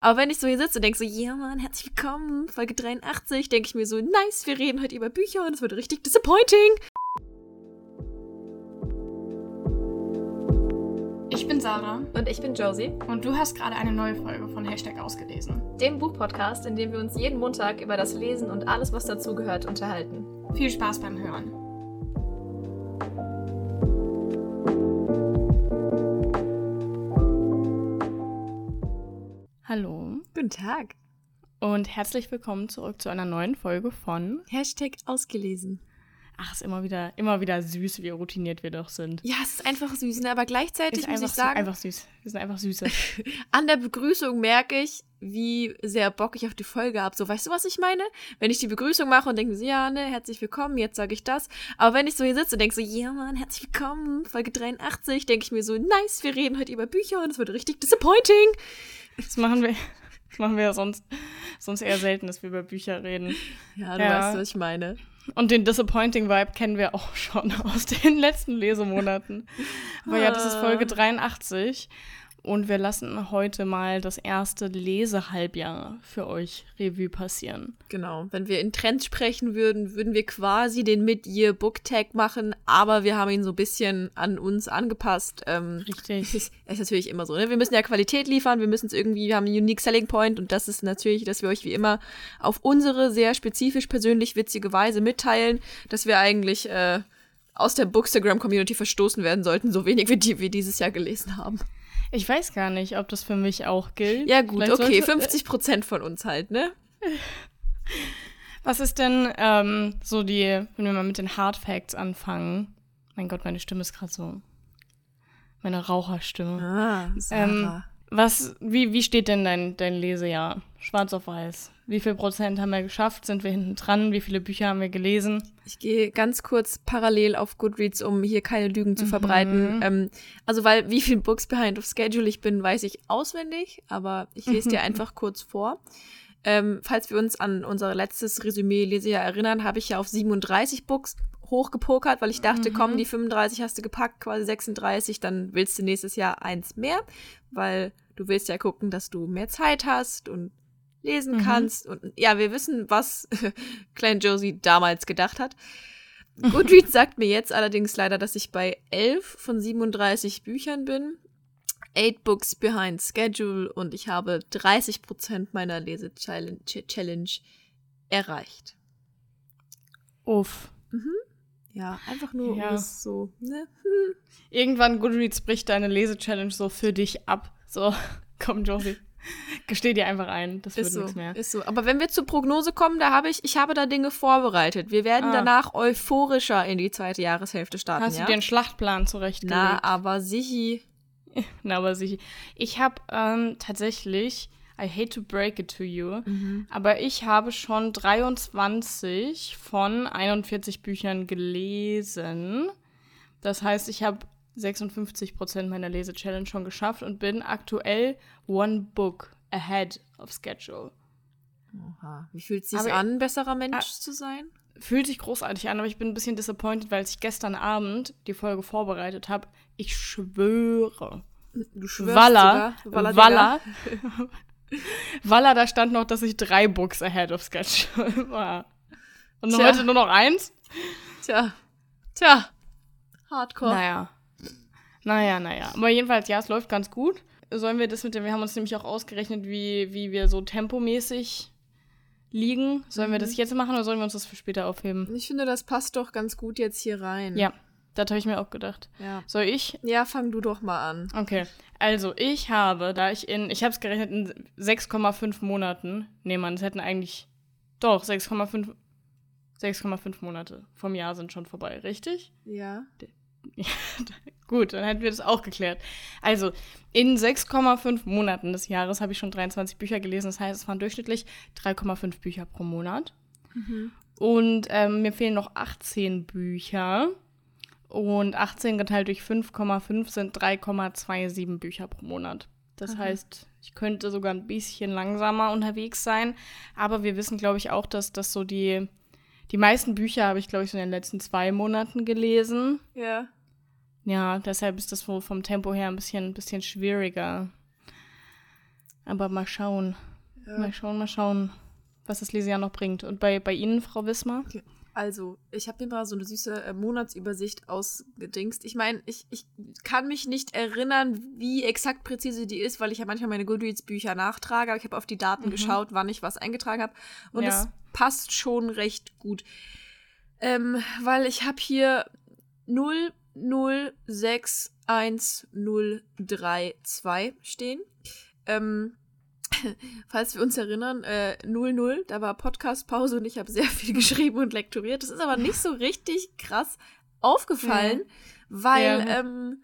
Aber wenn ich so hier sitze und denke so, ja Mann, herzlich willkommen, Folge 83, denke ich mir so, nice, wir reden heute über Bücher und es wird richtig disappointing. Ich bin Sarah Und ich bin Josie, und du hast gerade eine neue Folge von Hashtag ausgelesen. dem Buchpodcast, in dem wir uns jeden Montag über das Lesen und alles, was dazugehört, unterhalten. Viel Spaß beim Hören. Hallo Guten Tag. und herzlich willkommen zurück zu einer neuen Folge von. Hashtag ausgelesen. Ach, ist immer wieder, immer wieder süß, wie routiniert wir doch sind. Ja, es ist einfach süß, ne? aber gleichzeitig Ist muss ich sagen, einfach süß. Wir sind einfach süße. an der Begrüßung merke ich, wie sehr Bock ich auf die Folge habe. So, weißt du, was ich meine? Wenn ich die Begrüßung mache und denke so, ja, ne, herzlich willkommen, jetzt sage ich das. Aber wenn ich so hier sitze und denke so, ja, Mann, herzlich willkommen, Folge 83, denke ich mir so, nice, wir reden heute über Bücher und es wird richtig disappointing. Das machen wir, das machen wir ja sonst, sonst eher selten, dass wir über Bücher reden. Ja, du Ja. weißt, was ich meine. Und den Disappointing Vibe kennen wir auch schon aus den letzten Lesemonaten. Aber ja, das ist Folge 83. Und wir lassen heute mal das erste Lesehalbjahr für euch Revue passieren. Genau. Wenn wir in Trends sprechen würden, würden wir quasi den Mid-Year-Book-Tag machen, aber wir haben ihn so ein bisschen an uns angepasst. Ähm, Richtig. Es ist, ist natürlich immer so, ne? Wir müssen ja Qualität liefern, wir müssen es irgendwie, wir haben einen Unique Selling Point und das ist natürlich, dass wir euch wie immer auf unsere sehr spezifisch persönlich witzige Weise mitteilen, dass wir eigentlich äh, aus der Bookstagram-Community verstoßen werden sollten, so wenig wie die wir dieses Jahr gelesen haben. Ich weiß gar nicht, ob das für mich auch gilt. Ja gut, Vielleicht okay, sollte- 50 Prozent von uns halt, ne? Was ist denn ähm, so die, wenn wir mal mit den Hard Facts anfangen? Mein Gott, meine Stimme ist gerade so. Meine Raucherstimme. Ah, Ähm, was, wie, wie steht denn dein, dein Lesejahr? Schwarz auf weiß. Wie viel Prozent haben wir geschafft? Sind wir hinten dran? Wie viele Bücher haben wir gelesen? Ich gehe ganz kurz parallel auf Goodreads, um hier keine Lügen zu verbreiten. Ähm, also, weil wie viel Books behind of schedule ich bin, weiß ich auswendig, aber ich lese dir einfach kurz vor. Ähm, falls wir uns an unser letztes Resümee-Lesejahr erinnern, habe ich ja auf 37 Books hochgepokert, weil ich dachte, komm, die 35 hast du gepackt, quasi 36, dann willst du nächstes Jahr eins mehr, weil du willst ja gucken, dass du mehr Zeit hast und lesen kannst. Und ja, wir wissen, was Klein Josie damals gedacht hat. Goodreads sagt mir jetzt allerdings leider, dass ich bei 11 von 37 Büchern bin. 8 Books behind schedule und ich habe 30% meiner Lese-Challenge Challenge erreicht. Uff. Ja, einfach nur Ja. so, ne? Irgendwann Goodreads bricht deine Lese-Challenge so für dich ab. So, komm, Josie. Gesteh dir einfach ein. Das wird Ist so, nichts mehr. ist so. Aber wenn wir zur Prognose kommen, da habe ich, ich habe da Dinge vorbereitet. Wir werden Ah. danach euphorischer in die zweite Jahreshälfte starten, Hast ja? du dir einen Schlachtplan zurechtgelegt? Na, aber sichi. Na, aber sicher. Ich habe ähm, tatsächlich, I hate to break it to you, aber ich habe schon 23 von 41 Büchern gelesen. Das heißt, ich habe 56 Prozent meiner Lese-Challenge schon geschafft und bin aktuell one book ahead of schedule. Oha. Wie fühlt es sich Aber- an, besserer Mensch Ah. zu sein? Fühlt sich großartig an, aber ich bin ein bisschen disappointed, weil ich gestern Abend die Folge vorbereitet habe. Ich schwöre, Du schwörst Walla, sogar. Walla, Walla, da stand noch, dass ich drei Books ahead of schedule war. Und Tja. heute nur noch eins? Tja. Tja. Hardcore. Naja. Naja, naja. Aber jedenfalls, ja, es läuft ganz gut. Sollen wir das mit dem, wir haben uns nämlich auch ausgerechnet, wie, wie wir so tempomäßig liegen. Sollen wir das jetzt machen oder sollen wir uns das für später aufheben? Ich finde, das passt doch ganz gut jetzt hier rein. Ja, das habe ich mir auch gedacht. Ja. Soll ich? Ja, fang du doch mal an. Okay. Also, ich habe, da ich in, ich habe es gerechnet, in 6,5 Monaten, nee, man, es hätten eigentlich, doch, 6,5, 6,5 Monate vom Jahr sind schon vorbei, richtig? Ja. Gut, dann hätten wir das auch geklärt. Also, in 6,5 Monaten des Jahres habe ich schon 23 Bücher gelesen. Das heißt, es waren durchschnittlich 3,5 Bücher pro Monat. Und ähm, mir fehlen noch 18 Bücher. Und 18 geteilt durch 5,5 sind 3,27 Bücher pro Monat. Das heißt, ich könnte sogar ein bisschen langsamer unterwegs sein. Aber wir wissen, glaube ich, auch, dass das so die, die meisten Bücher habe ich, glaube ich, so in den letzten zwei Monaten gelesen. Ja. Ja, deshalb ist das wohl vom Tempo her ein bisschen, ein bisschen schwieriger. Aber mal schauen. Ja. Mal schauen, mal schauen, was das Lesejahr noch bringt. Und bei, bei Ihnen, Frau Wismar? Okay. Also, ich habe mir mal so eine süße äh, Monatsübersicht ausgedingst. Ich meine, ich, ich kann mich nicht erinnern, wie exakt präzise die ist, weil ich ja manchmal meine Goodreads-Bücher nachtrage, aber ich habe auf die Daten mhm. geschaut, wann ich was eingetragen habe. Und es ja. passt schon recht gut. Ähm, weil ich habe hier 006102 stehen. Ähm, falls wir uns erinnern, äh, 00, da war Podcast-Pause und ich habe sehr viel geschrieben und lektoriert. Das ist aber nicht so richtig krass aufgefallen, ja. weil ja. Ähm,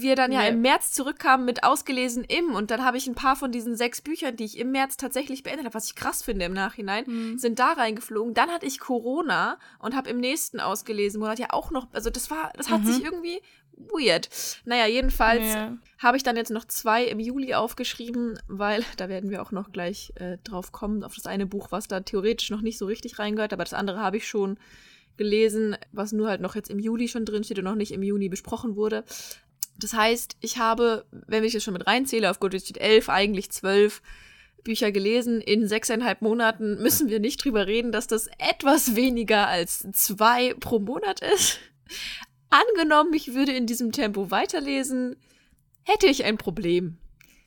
wir dann ja, ja, im März zurückkamen mit ausgelesen im und dann habe ich ein paar von diesen sechs Büchern, die ich im März tatsächlich beendet habe, was ich krass finde im Nachhinein, mhm. sind da reingeflogen. Dann hatte ich Corona und habe im nächsten ausgelesen Monat ja auch noch, also das war, das hat mhm. sich irgendwie weird. Naja, jedenfalls ja. habe ich dann jetzt noch zwei im Juli aufgeschrieben, weil da werden wir auch noch gleich äh, drauf kommen, auf das eine Buch, was da theoretisch noch nicht so richtig reingehört, aber das andere habe ich schon gelesen, was nur halt noch jetzt im Juli schon drin steht und noch nicht im Juni besprochen wurde. Das heißt, ich habe, wenn ich das schon mit reinzähle, auf Goodreads steht elf, eigentlich zwölf Bücher gelesen. In sechseinhalb Monaten müssen wir nicht drüber reden, dass das etwas weniger als zwei pro Monat ist. Angenommen, ich würde in diesem Tempo weiterlesen, hätte ich ein Problem.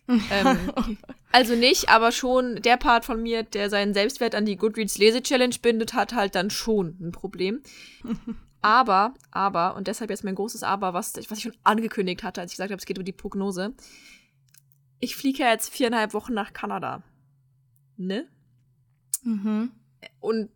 ähm, also nicht, aber schon der Part von mir, der seinen Selbstwert an die Goodreads Lese-Challenge bindet, hat halt dann schon ein Problem. aber, aber, und deshalb jetzt mein großes Aber, was, was ich schon angekündigt hatte, als ich gesagt habe, es geht um die Prognose. Ich fliege ja jetzt viereinhalb Wochen nach Kanada. Ne? Mhm. Und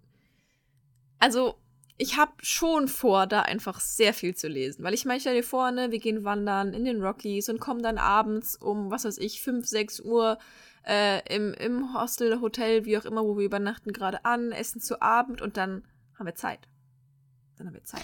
also ich habe schon vor, da einfach sehr viel zu lesen. Weil ich meine, stell dir vor, ne, wir gehen wandern in den Rockies und kommen dann abends um, was weiß ich, 5, 6 Uhr äh, im, im Hostel, Hotel, wie auch immer, wo wir übernachten, gerade an, essen zu Abend und dann haben wir Zeit. Dann haben wir Zeit.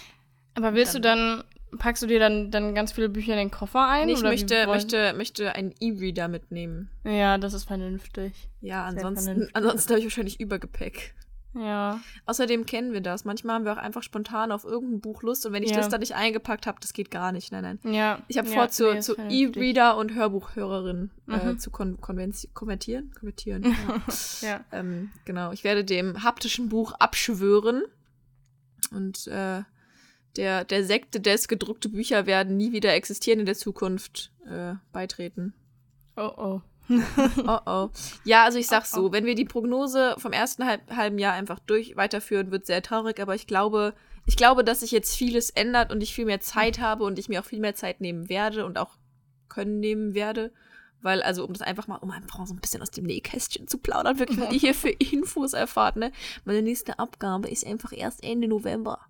Aber willst dann, du dann, packst du dir dann, dann ganz viele Bücher in den Koffer ein? ich möchte, möchte, möchte einen E-Reader mitnehmen. Ja, das ist vernünftig. Ja, ansonsten, ansonsten habe ich wahrscheinlich Übergepäck. Ja. Außerdem kennen wir das. Manchmal haben wir auch einfach spontan auf irgendein Buch Lust und wenn ich ja. das da nicht eingepackt habe, das geht gar nicht. Nein, nein. Ja. Ich habe ja, vor, zu, nee, zu E-Reader und Hörbuchhörerin äh, mhm. äh, zu kon konvertieren. Konvertieren. ja. ja. Ähm, genau. Ich werde dem haptischen Buch abschwören und äh, der, der Sekte des gedruckte Bücher werden nie wieder existieren in der Zukunft äh, beitreten. Oh oh. oh oh. Ja, also ich sag's oh, oh. so, wenn wir die Prognose vom ersten halb, halben Jahr einfach durch weiterführen, wird sehr traurig, aber ich glaube, ich glaube, dass sich jetzt vieles ändert und ich viel mehr Zeit habe und ich mir auch viel mehr Zeit nehmen werde und auch können nehmen werde. Weil, also, um das einfach mal, um einfach so ein bisschen aus dem Nähkästchen zu plaudern, wirklich, was ihr hier für Infos erfahrt, ne? Meine nächste Abgabe ist einfach erst Ende November.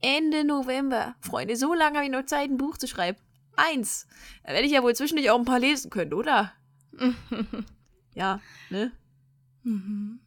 Ende November. Freunde, so lange habe ich noch Zeit, ein Buch zu schreiben. Eins. Da werde ich ja wohl zwischendurch auch ein paar lesen können, oder? ja, ne? Mhm.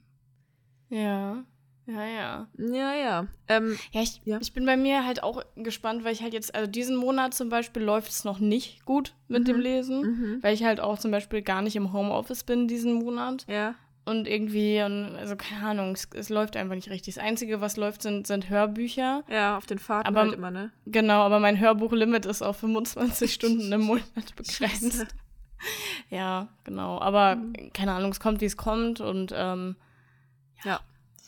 Ja. Ja, ja. Ja, ja. Ähm, ja, ich, ja, ich bin bei mir halt auch gespannt, weil ich halt jetzt, also diesen Monat zum Beispiel läuft es noch nicht gut mit mhm. dem Lesen, mhm. weil ich halt auch zum Beispiel gar nicht im Homeoffice bin diesen Monat. Ja. Und irgendwie, also keine Ahnung, es, es, läuft einfach nicht richtig. Das Einzige, was läuft, sind, sind Hörbücher. Ja, auf den Fahrten aber, halt immer, ne? Genau, aber mein Hörbuchlimit ist auf 25 Stunden im Monat begrenzt ja, genau. Aber mhm. keine Ahnung, es kommt, wie es kommt und ähm, ja. ja.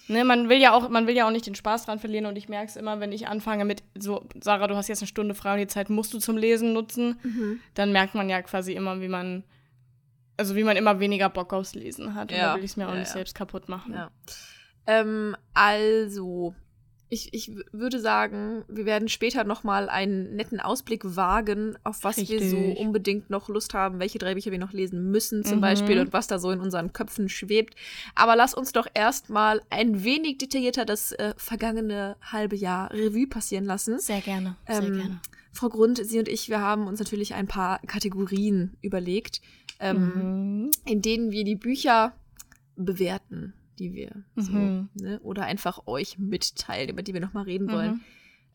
Ne, man will ja auch, man will ja auch nicht den Spaß dran verlieren und ich merke es immer, wenn ich anfange mit so, Sarah, du hast jetzt eine Stunde frei und die Zeit musst du zum Lesen nutzen, mhm. dann merkt man ja quasi immer, wie man, also wie man immer weniger Bock aufs Lesen hat. Ja. Und da will ich es mir auch ja, nicht ja. selbst kaputt machen. Ja. Ähm, also, ich, ich würde sagen, wir werden später noch mal einen netten Ausblick wagen, auf was Richtig. wir so unbedingt noch Lust haben, welche drei Bücher wir noch lesen müssen zum mhm. Beispiel und was da so in unseren Köpfen schwebt. Aber lass uns doch erstmal ein wenig detaillierter das äh, vergangene halbe Jahr Revue passieren lassen. Sehr gerne, sehr ähm, gerne. Frau Grund, Sie und ich, wir haben uns natürlich ein paar Kategorien überlegt, ähm, mhm. in denen wir die Bücher bewerten die wir mhm. so, ne? oder einfach euch mitteilen, über die wir nochmal reden mhm. wollen.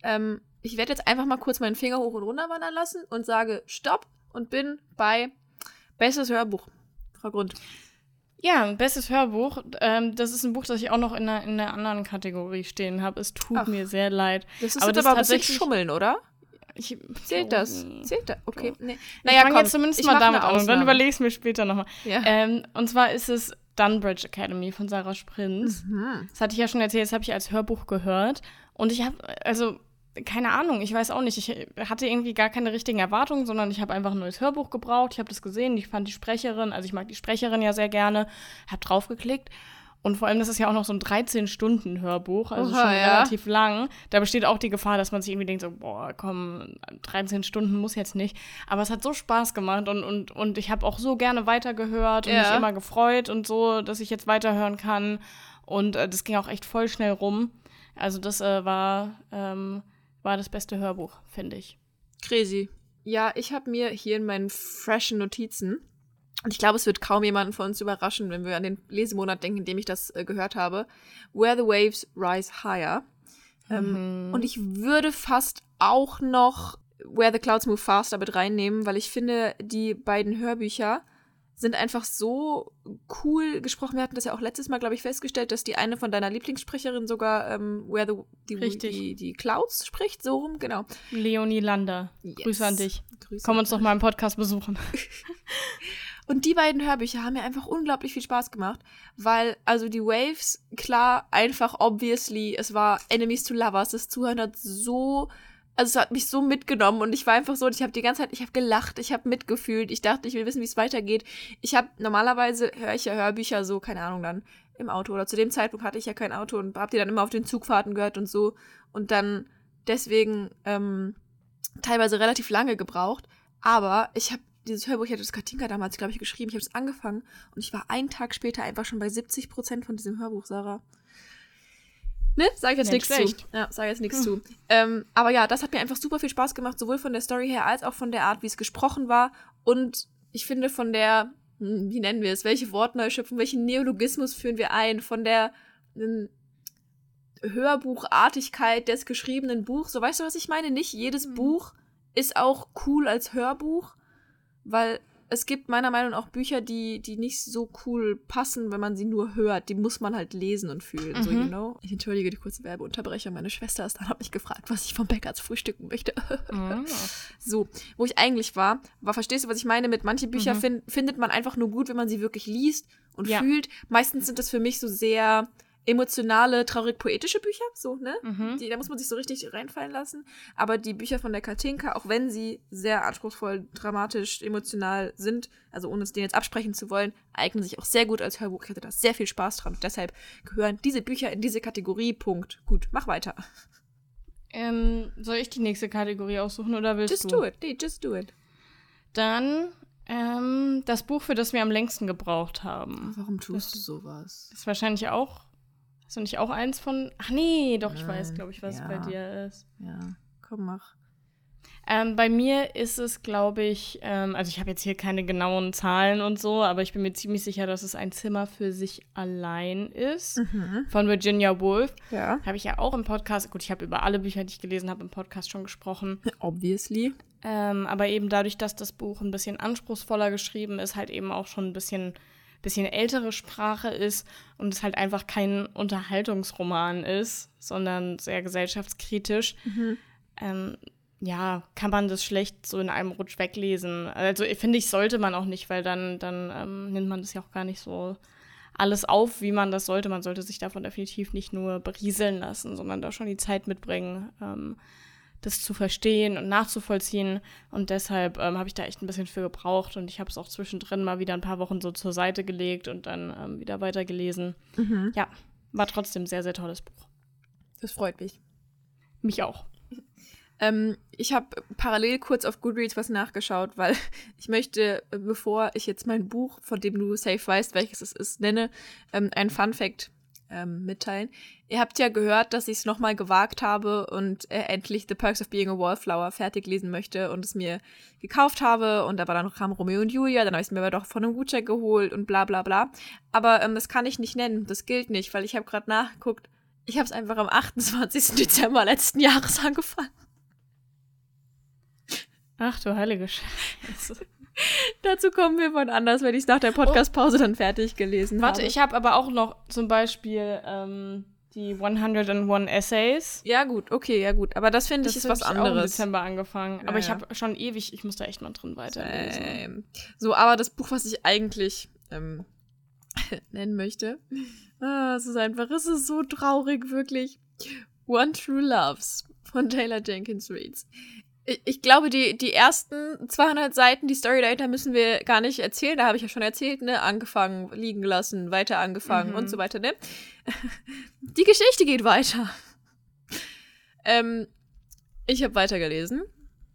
Ähm, ich werde jetzt einfach mal kurz meinen Finger hoch und runter wandern lassen und sage Stopp und bin bei Bestes Hörbuch. Frau Grund. Ja, bestes Hörbuch. Ähm, das ist ein Buch, das ich auch noch in einer, in einer anderen Kategorie stehen habe. Es tut Ach, mir sehr leid. Das ist aber, das aber tatsächlich schummeln, oder? Ich, Zählt das? Zählt das? Okay. Nee. Naja, ich fange jetzt zumindest mal damit an. Dann überlege ich es mir später nochmal. Ja. Ähm, und zwar ist es Dunbridge Academy von Sarah Sprintz. Mhm. Das hatte ich ja schon erzählt, das habe ich als Hörbuch gehört. Und ich habe, also, keine Ahnung, ich weiß auch nicht. Ich hatte irgendwie gar keine richtigen Erwartungen, sondern ich habe einfach ein neues Hörbuch gebraucht. Ich habe das gesehen, ich fand die Sprecherin, also ich mag die Sprecherin ja sehr gerne, habe draufgeklickt und vor allem, das ist ja auch noch so ein 13-Stunden-Hörbuch, also Oha, schon ja. relativ lang. Da besteht auch die Gefahr, dass man sich irgendwie denkt, so, boah, komm, 13 Stunden muss jetzt nicht. Aber es hat so Spaß gemacht und, und, und ich habe auch so gerne weitergehört und Ja. mich immer gefreut und so, dass ich jetzt weiterhören kann. Und äh, das ging auch echt voll schnell rum. Also das äh, war, ähm, war das beste Hörbuch, finde ich. Crazy. Ja, ich habe mir hier in meinen freshen Notizen, und ich glaube, es wird kaum jemanden von uns überraschen, wenn wir an den Lesemonat denken, in dem ich das äh, gehört habe, Where the Waves Rise Higher. Ähm, Und ich würde fast auch noch Where the Clouds Move Faster mit reinnehmen, weil ich finde, die beiden Hörbücher sind einfach so cool gesprochen. Wir hatten das ja auch letztes Mal, glaube ich, festgestellt, dass die eine von deiner Lieblingssprecherin sogar ähm, Where the die. Die, die Clouds spricht, so rum, genau. Leonie Lander, Yes. Grüße an dich. Grüße. Komm uns doch mal im Podcast besuchen. Und die beiden Hörbücher haben mir einfach unglaublich viel Spaß gemacht, weil, also die Waves, klar, einfach obviously, es war Enemies to Lovers, das Zuhören hat so, also es hat mich so mitgenommen und ich war einfach so, ich habe die ganze Zeit, ich habe gelacht, ich habe mitgefühlt, ich dachte, ich will wissen, wie es weitergeht. Ich habe, normalerweise höre ich ja Hörbücher so, keine Ahnung, dann im Auto oder zu dem Zeitpunkt hatte ich ja kein Auto und hab die dann immer auf den Zugfahrten gehört und so und dann deswegen ähm, teilweise relativ lange gebraucht, aber ich habe dieses Hörbuch, ich hatte das Katinka damals, glaube ich, geschrieben. Ich habe es angefangen und ich war einen Tag später einfach schon bei 70 Prozent von diesem Hörbuch, Sarah. Ne? Sag ich jetzt Nicht nichts zu. Ja, sag jetzt nichts zu. Ähm, aber ja, das hat mir einfach super viel Spaß gemacht, sowohl von der Story her als auch von der Art, wie es gesprochen war. Und ich finde von der, hm, wie nennen wir es, welche Wortneuschöpfung, welchen Neologismus führen wir ein, von der ähm, Hörbuchartigkeit des geschriebenen Buchs. So, weißt du, was ich meine? Nicht jedes Mhm. Buch ist auch cool als Hörbuch, weil es gibt meiner Meinung nach auch Bücher, die, die nicht so cool passen, wenn man sie nur hört. Die muss man halt lesen und fühlen, so, Mhm. you know? Ich entschuldige die kurze Werbeunterbrechung. Meine Schwester ist dann, hat mich gefragt, was ich vom Bäcker zu frühstücken möchte. So, wo ich eigentlich war, war, verstehst du, was ich meine? Mit manche Bücher Mhm. fin findet man einfach nur gut, wenn man sie wirklich liest und Ja. fühlt. Meistens sind das für mich so sehr emotionale, traurig-poetische Bücher, so, ne? Mhm. Die, da muss man sich so richtig reinfallen lassen. Aber die Bücher von der Katinka, auch wenn sie sehr anspruchsvoll, dramatisch, emotional sind, also ohne es denen jetzt absprechen zu wollen, eignen sich auch sehr gut als Hörbuch. Ich hatte da sehr viel Spaß dran. Und deshalb gehören diese Bücher in diese Kategorie. Punkt. Gut, mach weiter. Ähm, soll ich die nächste Kategorie aussuchen oder willst Just du? do it. Nee, just do it. Dann ähm, das Buch, für das wir am längsten gebraucht haben. Warum tust du sowas? Ist wahrscheinlich auch. Hast du nicht auch eins von. Ach nee, doch, ich Nein, weiß, glaube ich, was ja. bei dir ist. Ja, komm, mach. Ähm, bei mir ist es, glaube ich, ähm, also ich habe jetzt hier keine genauen Zahlen und so, aber ich bin mir ziemlich sicher, dass es ein Zimmer für sich allein ist. Von Virginia Woolf. Ja. Habe ich ja auch im Podcast, gut, ich habe über alle Bücher, die ich gelesen habe, im Podcast schon gesprochen. Obviously. Ähm, aber eben dadurch, dass das Buch ein bisschen anspruchsvoller geschrieben ist, halt eben auch schon ein bisschen, bisschen ältere Sprache ist und es halt einfach kein Unterhaltungsroman ist, sondern sehr gesellschaftskritisch. Ähm, ja, kann man das schlecht so in einem Rutsch weglesen. Also finde ich, sollte man auch nicht, weil dann, dann ähm, nimmt man das ja auch gar nicht so alles auf, wie man das sollte. Man sollte sich davon definitiv nicht nur berieseln lassen, sondern da schon die Zeit mitbringen, ähm, das zu verstehen und nachzuvollziehen. Und deshalb ähm, habe ich da echt ein bisschen für gebraucht und ich habe es auch zwischendrin mal wieder ein paar Wochen so zur Seite gelegt und dann ähm, wieder weitergelesen. Ja, war trotzdem ein sehr, sehr tolles Buch. Das freut mich. Mich auch. Ähm, ich habe parallel kurz auf Goodreads was nachgeschaut, weil ich möchte, äh, bevor ich jetzt mein Buch, von dem du safe weißt, welches es ist, nenne, ähm, ein Fun Fact ähm, mitteilen. Ihr habt ja gehört, dass ich es nochmal gewagt habe und äh, endlich The Perks of Being a Wallflower fertig lesen möchte und es mir gekauft habe. Und da war dann kam Romeo und Julia, dann habe ich es mir aber doch von einem Gutschein geholt und bla bla bla. Aber ähm, das kann ich nicht nennen, das gilt nicht, weil ich habe gerade nachgeguckt. Ich habe es einfach am 28. Dezember letzten Jahres angefangen. Ach du heilige Scheiße. Dazu kommen wir von anders, wenn ich es nach der Podcast-Pause dann fertig gelesen Warte, habe. ich habe aber auch noch zum Beispiel, ähm, die 101 Essays. Ja, gut, okay, ja, gut. Aber das finde ich ist was ich anderes. Auch im Dezember angefangen. Ja, aber ich habe schon ewig, ich muss da echt mal drin weiterlesen. Ähm, so, aber das Buch, was ich eigentlich ähm, nennen möchte, ah, es ist einfach, es ist so traurig, wirklich. One True Loves von Taylor Jenkins Reid. Ich, ich glaube, die, die ersten 200 Seiten, die Story dahinter müssen wir gar nicht erzählen. Da habe ich ja schon erzählt, ne? Angefangen, liegen gelassen, weiter angefangen Mhm. und so weiter, ne? Die Geschichte geht weiter. Ähm, ich habe weitergelesen,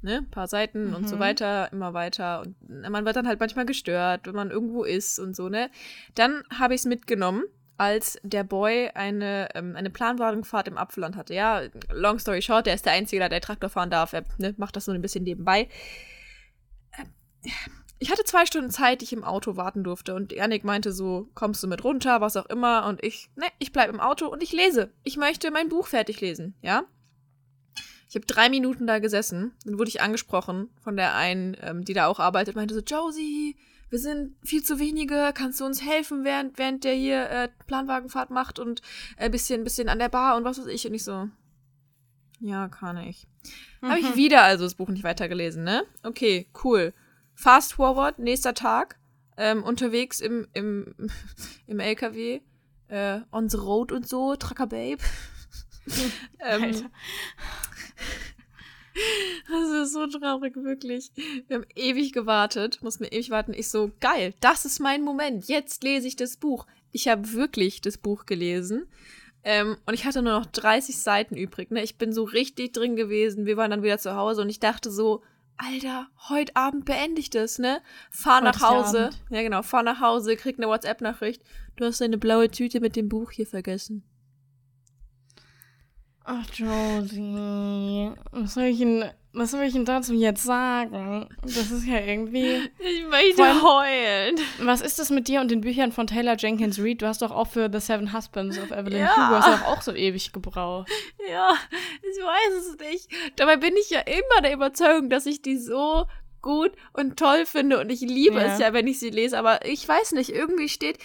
ne? Ein paar Seiten und so Mhm. weiter, immer weiter. Und man wird dann halt manchmal gestört, wenn man irgendwo ist und so, ne? Dann habe ich es mitgenommen, als der Boy eine, ähm, eine Planwagenfahrt im Apfelland hatte. Ja, long story short, der ist der Einzige, der Traktor fahren darf. Er ne, macht das so ein bisschen nebenbei. Ähm, Ich hatte zwei Stunden Zeit, die ich im Auto warten durfte. Und Janik meinte so, kommst du mit runter, was auch immer. Und ich, ne, ich bleib im Auto und ich lese. Ich möchte mein Buch fertig lesen, ja? Ich habe drei Minuten da gesessen. Dann wurde ich angesprochen von der einen, ähm, die da auch arbeitet. Meinte so, Josie, wir sind viel zu wenige. Kannst du uns helfen, während, während der hier äh, Planwagenfahrt macht und ein äh, bisschen, bisschen an der Bar und was weiß ich. Und ich so, ja, kann ich. Habe ich wieder also das Buch nicht weitergelesen, ne? Okay, cool. Fast forward, nächster Tag. Ähm, unterwegs im, im, im LKW. Äh, on the road und so, Trucker Babe. ähm. Das ist so traurig, wirklich. Wir haben ewig gewartet, mussten ewig warten. Ich so, geil, das ist mein Moment. Jetzt lese ich das Buch. Ich habe wirklich das Buch gelesen. Ähm, und ich hatte nur noch 30 Seiten übrig. Ne? Ich bin so richtig drin gewesen. Wir waren dann wieder zu Hause und ich dachte so, Alter, heute Abend beende ich das, ne? Fahr nach Hause. Abend. Ja, genau, fahr nach Hause, krieg eine WhatsApp-Nachricht. Du hast deine blaue Tüte mit dem Buch hier vergessen. Ach, Josie. Was soll ich denn, was soll ich denn dazu jetzt sagen? Das ist ja irgendwie. Ich möchte allem- heulen. Was ist das mit dir und den Büchern von Taylor Jenkins Reid? Du hast doch auch für The Seven Husbands of Evelyn Ja. Hugo hast doch auch so ewig gebraucht. Ja, ich weiß es nicht. Dabei bin ich ja immer der Überzeugung, dass ich die so gut und toll finde und ich liebe Ja. es ja, wenn ich sie lese. Aber ich weiß nicht, irgendwie steht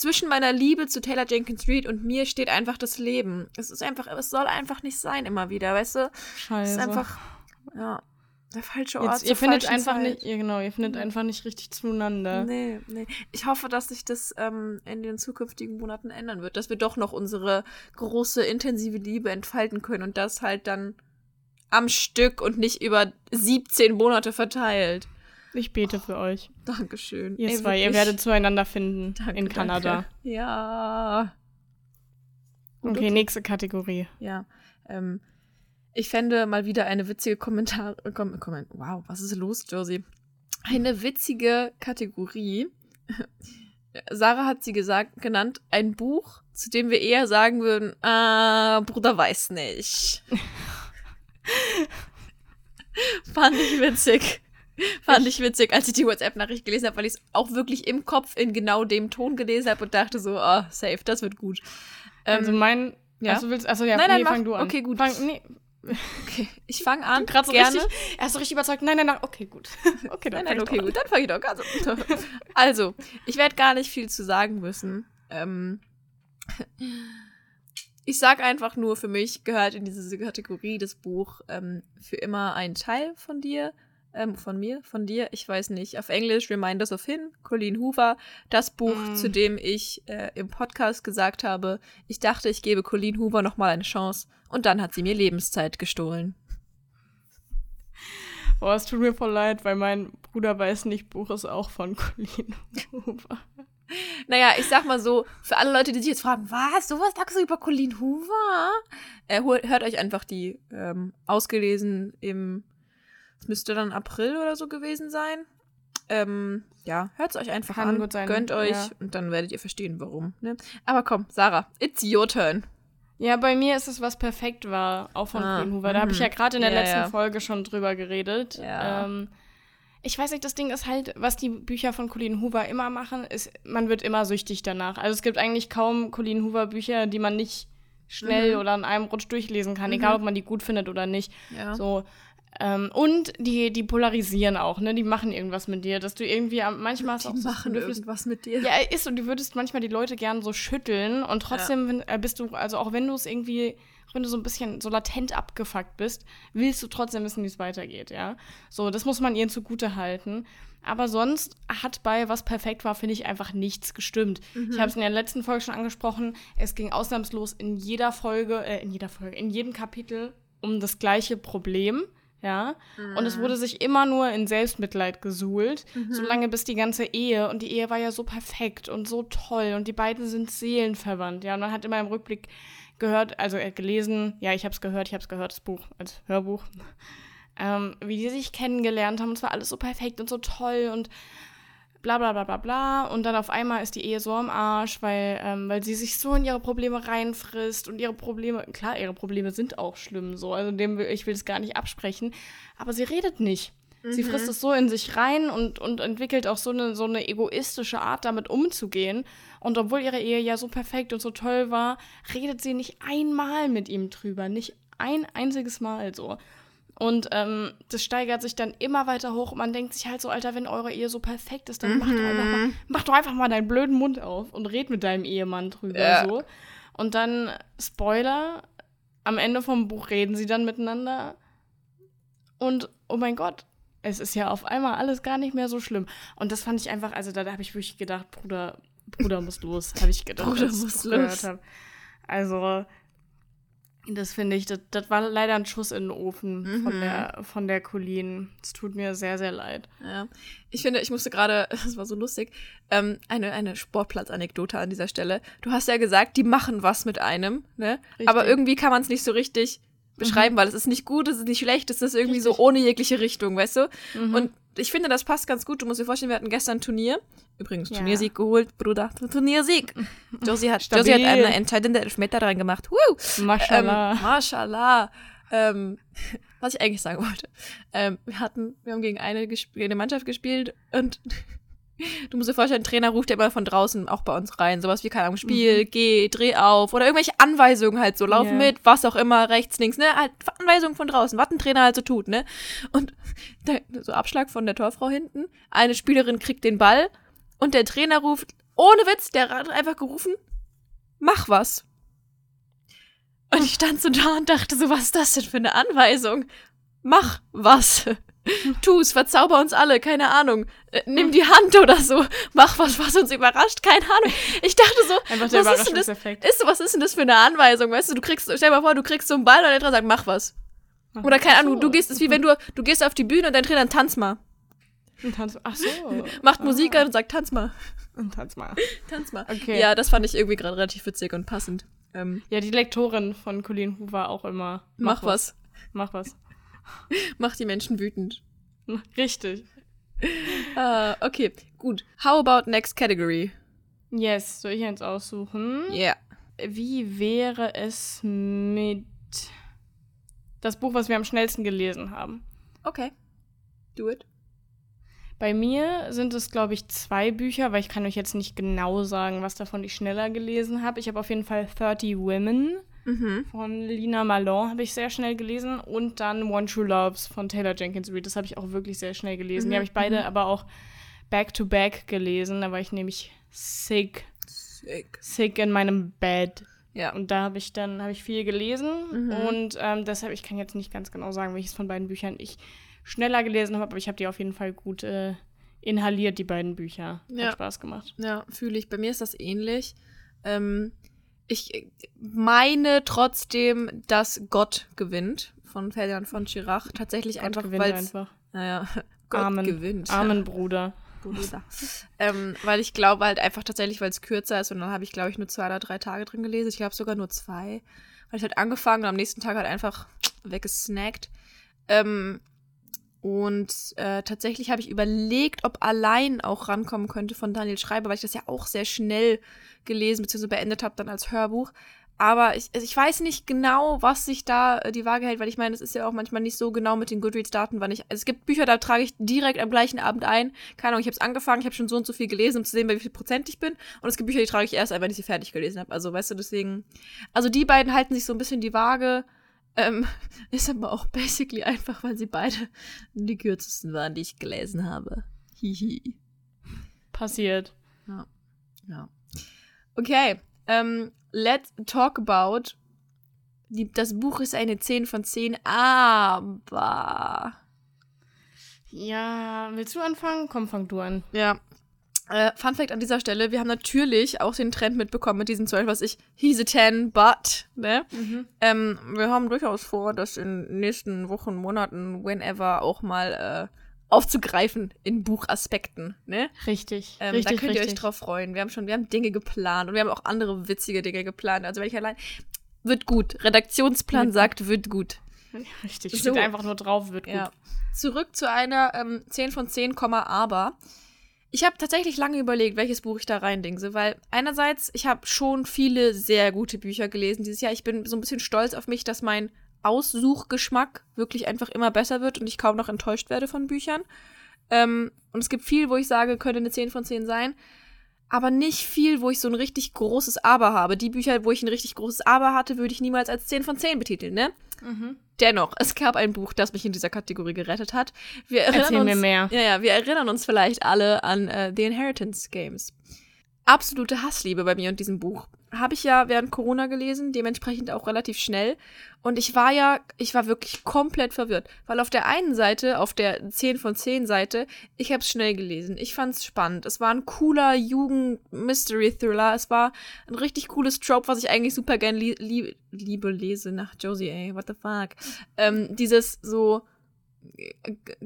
zwischen meiner Liebe zu Taylor Jenkins Reid und mir steht einfach das Leben. Es ist einfach, es soll einfach nicht sein immer wieder, weißt du? Es Scheiße. ist einfach, ja, der falsche Ort. Jetzt, ihr findet einfach Zeit. nicht, ihr, genau, ihr findet einfach nicht richtig zueinander. Nee, nee. Ich hoffe, dass sich das ähm, in den zukünftigen Monaten ändern wird, dass wir doch noch unsere große, intensive Liebe entfalten können und das halt dann am Stück und nicht über 17 Monate verteilt. Ich bete für euch. Dankeschön. Ihr Ey, zwei, ihr werdet zueinander finden Danke, in Kanada. Danke. Ja. Gut, Okay, nächste Kategorie. Ja. Ähm, ich fände mal wieder eine witzige Kommentar. Kom Komment wow, was ist los, Josie? Eine witzige Kategorie. Sarah hat sie gesagt, genannt, ein Buch, zu dem wir eher sagen würden, ah, Bruder weiß nicht. Fand ich witzig. Fand ich witzig, als ich die WhatsApp-Nachricht gelesen habe, weil ich es auch wirklich im Kopf in genau dem Ton gelesen habe und dachte so, ah, safe, das wird gut. Ähm, also mein. ja? Also willst, also ja, Nein, nein, nee, mach. fang du an. Okay, gut. Fang, nee, okay, ich fange an. grad so gerne. richtig, er ist so richtig überzeugt. Nein, nein, nein, okay, gut. Okay, dann Nein, nein, okay, gut, dann fange ich doch an. Also, ich werde gar nicht viel zu sagen müssen. Ähm, ich sag einfach nur, für mich gehört in diese Kategorie das Buch ähm, für immer ein Teil von dir, ähm, von mir, von dir. Ich weiß nicht, auf Englisch Reminders of Him, Colleen Hoover. Das Buch, Mm. zu dem ich äh, im Podcast gesagt habe, ich dachte, ich gebe Colleen Hoover nochmal eine Chance. Und dann hat sie mir Lebenszeit gestohlen. Boah, es tut mir voll leid, weil mein Bruder weiß nicht, Buch ist auch von Colleen Hoover. Naja, ich sag mal so, für alle Leute, die sich jetzt fragen, was, sowas sagst du über Colleen Hoover? Äh, hört euch einfach die ähm, ausgelesen im, es müsste dann April oder so gewesen sein. Ähm, ja, hört es euch einfach Kann an, gut sein, gönnt euch ja. und dann werdet ihr verstehen, warum. Ne? Aber komm, Sarah, it's your turn. Ja, bei mir ist es, was perfekt war, auch von Ah, Colleen Hoover. Da habe ich mhm. ja gerade in der Ja, letzten ja. Folge schon drüber geredet. Ja. Ähm, ich weiß nicht, das Ding ist halt, was die Bücher von Colleen Hoover immer machen, ist, man wird immer süchtig danach. Also es gibt eigentlich kaum Colleen Hoover Bücher, die man nicht schnell Mhm. oder in einem Rutsch durchlesen kann, egal ob man die gut findet oder nicht. Ja. So, Ähm, und die, die polarisieren auch, ne? Die machen irgendwas mit dir, dass du irgendwie manchmal die so machen irgendwas mit dir. Ja, ist und du würdest manchmal die Leute gern so schütteln und trotzdem ja. Äh, bist du, also auch wenn du es irgendwie, wenn du so ein bisschen so latent abgefuckt bist, willst du trotzdem wissen, wie es weitergeht, ja. So, das muss man ihnen zugute halten. Aber sonst hat bei Was perfekt war, finde ich, einfach nichts gestimmt. Mhm. Ich habe es in der letzten Folge schon angesprochen. Es ging ausnahmslos in jeder Folge, äh, in jeder Folge, in jedem Kapitel um das gleiche Problem ja. Mhm. Und es wurde sich immer nur in Selbstmitleid gesuhlt, mhm. solange bis die ganze Ehe, und die Ehe war ja so perfekt und so toll und die beiden sind seelenverwandt, ja. Und man hat immer im Rückblick gehört, also äh, gelesen, ja, ich habe es gehört, ich habe es gehört, das Buch als Hörbuch, ähm, wie die sich kennengelernt haben. Und es war alles so perfekt und so toll und bla bla bla bla bla. Und dann auf einmal ist die Ehe so am Arsch, weil, ähm, weil sie sich so in ihre Probleme reinfrisst und ihre Probleme, klar, ihre Probleme sind auch schlimm so. Also dem will, ich will es gar nicht absprechen. Aber sie redet nicht. Mhm. Sie frisst es so in sich rein und, und entwickelt auch so eine, so eine egoistische Art, damit umzugehen. Und obwohl ihre Ehe ja so perfekt und so toll war, redet sie nicht einmal mit ihm drüber. Nicht ein einziges Mal so. Und ähm, das steigert sich dann immer weiter hoch und man denkt sich halt so, Alter, wenn eure Ehe so perfekt ist, dann mhm. mach, doch einfach mal, mach doch einfach mal deinen blöden Mund auf und red mit deinem Ehemann drüber ja. so. Und dann, Spoiler, am Ende vom Buch reden sie dann miteinander. Und oh mein Gott, es ist ja auf einmal alles gar nicht mehr so schlimm. Und das fand ich einfach, also da, da habe ich wirklich gedacht, Bruder, Bruder muss los, habe ich gedacht. Bruder muss los. Also, das finde ich, das, das war leider ein Schuss in den Ofen mhm. von der, von der Colleen. Es tut mir sehr, sehr leid. Ja. Ich finde, ich musste gerade, das war so lustig, ähm, eine, eine Sportplatz-Anekdote an dieser Stelle. Du hast ja gesagt, die machen was mit einem, ne? Richtig. Aber irgendwie kann man es nicht so richtig beschreiben, mhm. weil es ist nicht gut, es ist nicht schlecht, es ist irgendwie richtig. so ohne jegliche Richtung, weißt du? Mhm. Und ich finde, das passt ganz gut. Du musst dir vorstellen, wir hatten gestern ein Turnier. Übrigens, ja. Turniersieg geholt, Bruder. Turniersieg. Josie hat, Josie hat eine entscheidende Elfmeter dran gemacht. Woo! Mashallah. Ähm, Mashallah. Ähm, was ich eigentlich sagen wollte. Ähm, wir hatten, wir haben gegen eine, eine Mannschaft gespielt und Du musst dir vorstellen, ein Trainer ruft ja immer von draußen auch bei uns rein. Sowas wie, keine Ahnung, Spiel, mhm. geh, dreh auf oder irgendwelche Anweisungen halt so, lauf yeah. mit, was auch immer, rechts, links, ne? Halt Anweisungen von draußen, was ein Trainer halt so tut, ne? Und der, so Abschlag von der Torfrau hinten. Eine Spielerin kriegt den Ball und der Trainer ruft, ohne Witz, der hat einfach gerufen, mach was. Und ich stand so da und dachte so, was ist das denn für eine Anweisung? Mach was. Tu's, verzauber uns alle, keine Ahnung. Äh, nimm die Hand oder so. Mach was, was uns überrascht, keine Ahnung. Ich dachte so, Einfach der was ist denn das? Ist, was ist denn das für eine Anweisung? Weißt du, du kriegst, stell dir mal vor, du kriegst so einen Ball und der Trainer sagt, mach was. Oder keine Ahnung, du gehst, ist wie wenn du, du gehst auf die Bühne und dein Trainer tanz mal. Tanz, ach so. Macht ah. Musik an und sagt, tanz mal. Tanz mal. Tanz mal. Okay. Ja, das fand ich irgendwie gerade relativ witzig und passend. Ähm, ja, die Lektorin von Colleen Hoover auch immer. Mach, mach was. was. Mach was. Mach die Menschen wütend. Richtig. uh, okay, gut. How about next category? Yes, soll ich eins aussuchen? Ja. Yeah. Wie wäre es mit das Buch, was wir am schnellsten gelesen haben? Okay. Do it. Bei mir sind es, glaube ich, zwei Bücher, weil ich kann euch jetzt nicht genau sagen, was davon ich schneller gelesen habe. Ich habe auf jeden Fall 30 Women mhm. von Lina Malon habe ich sehr schnell gelesen und dann One True Loves von Taylor Jenkins Reid. Das habe ich auch wirklich sehr schnell gelesen. Mhm. Die habe ich beide mhm. aber auch back to back gelesen. Da war ich nämlich sick. Sick. Sick in meinem Bett. Ja. Und da habe ich dann habe ich viel gelesen mhm. und ähm, deshalb ich kann jetzt nicht ganz genau sagen, welches von beiden Büchern ich schneller gelesen habe, aber ich habe die auf jeden Fall gut äh, inhaliert die beiden Bücher. Ja. Hat Spaß gemacht. Ja, fühle ich. Bei mir ist das ähnlich. Ähm, ich meine trotzdem, dass Gott gewinnt von Ferdinand von Schirach. Tatsächlich Gott einfach, weil einfach. Naja, Gott Amen. gewinnt. Amen, Bruder. Bruder. ähm, weil ich glaube halt einfach tatsächlich, weil es kürzer ist und dann habe ich, glaube ich, nur zwei oder drei Tage drin gelesen. Ich glaube sogar nur zwei. Weil ich halt angefangen und am nächsten Tag halt einfach weggesnackt. Ähm, und äh, tatsächlich habe ich überlegt, ob allein auch rankommen könnte von Daniel Schreiber, weil ich das ja auch sehr schnell gelesen bzw. beendet habe, dann als Hörbuch. Aber ich, also ich weiß nicht genau, was sich da äh, die Waage hält, weil ich meine, es ist ja auch manchmal nicht so genau mit den Goodreads-Daten, wann ich. Also es gibt Bücher, da trage ich direkt am gleichen Abend ein. Keine Ahnung, ich habe es angefangen, ich habe schon so und so viel gelesen, um zu sehen, bei wie viel Prozent ich bin. Und es gibt Bücher, die trage ich erst ein, wenn ich sie fertig gelesen habe. Also weißt du, deswegen. Also die beiden halten sich so ein bisschen die Waage. Ähm, ist aber auch basically einfach, weil sie beide die kürzesten waren, die ich gelesen habe. Hihi. Passiert. Ja. ja. Okay. Ähm, let's talk about. Die, das Buch ist eine 10 von 10, aber. Ja, willst du anfangen? Komm, fang du an. Ja. Äh, Fun Fact an dieser Stelle: Wir haben natürlich auch den Trend mitbekommen mit diesem Zeug, was ich, he's a 10, but, ne? Mhm. Ähm, wir haben durchaus vor, das in den nächsten Wochen, Monaten, whenever auch mal äh, aufzugreifen in Buchaspekten, ne? Richtig. Ähm, richtig da könnt ihr richtig. euch drauf freuen. Wir haben schon, wir haben Dinge geplant und wir haben auch andere witzige Dinge geplant. Also wenn ich allein, wird gut. Redaktionsplan Wird sagt, wird gut. Richtig, So. steht einfach nur drauf, wird gut. Ja. Zurück zu einer ähm, 10 von 10, Komma, aber. Ich habe tatsächlich lange überlegt, welches Buch ich da reindingse, weil einerseits, ich habe schon viele sehr gute Bücher gelesen dieses Jahr. Ich bin so ein bisschen stolz auf mich, dass mein Aussuchgeschmack wirklich einfach immer besser wird und ich kaum noch enttäuscht werde von Büchern. Ähm, und es gibt viel, wo ich sage, könnte eine 10 von 10 sein. Aber nicht viel, wo ich so ein richtig großes Aber habe. Die Bücher, wo ich ein richtig großes Aber hatte, würde ich niemals als 10 von 10 betiteln, ne? Mhm. Dennoch, es gab ein Buch, das mich in dieser Kategorie gerettet hat. Wir erinnern Erzähl uns, mir mehr. Ja, ja, wir erinnern uns vielleicht alle an äh, The Inheritance Games. Absolute Hassliebe bei mir und diesem Buch. Habe ich ja während Corona gelesen, dementsprechend auch relativ schnell. Und ich war ja, ich war wirklich komplett verwirrt. Weil auf der einen Seite, auf der 10 von 10 Seite, ich habe es schnell gelesen. Ich fand es spannend. Es war ein cooler Jugend-Mystery-Thriller. Es war ein richtig cooles Trope, was ich eigentlich super gern lie lie liebe lese. Nach Josie, ey, what the fuck. Ähm, dieses so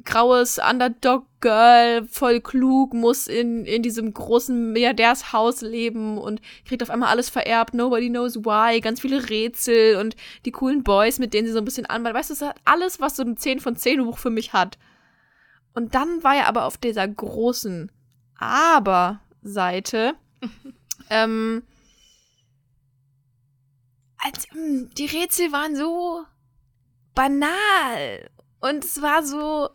graues Underdog-Girl, voll klug, muss in, in diesem großen Milliardärshaus leben und kriegt auf einmal alles vererbt, nobody knows why, ganz viele Rätsel und die coolen Boys, mit denen sie so ein bisschen anballt. Weißt du, das hat alles, was so ein 10 von 10 Buch für mich hat. Und dann war er aber auf dieser großen Aber-Seite, ähm, als, mh, die Rätsel waren so banal und es war so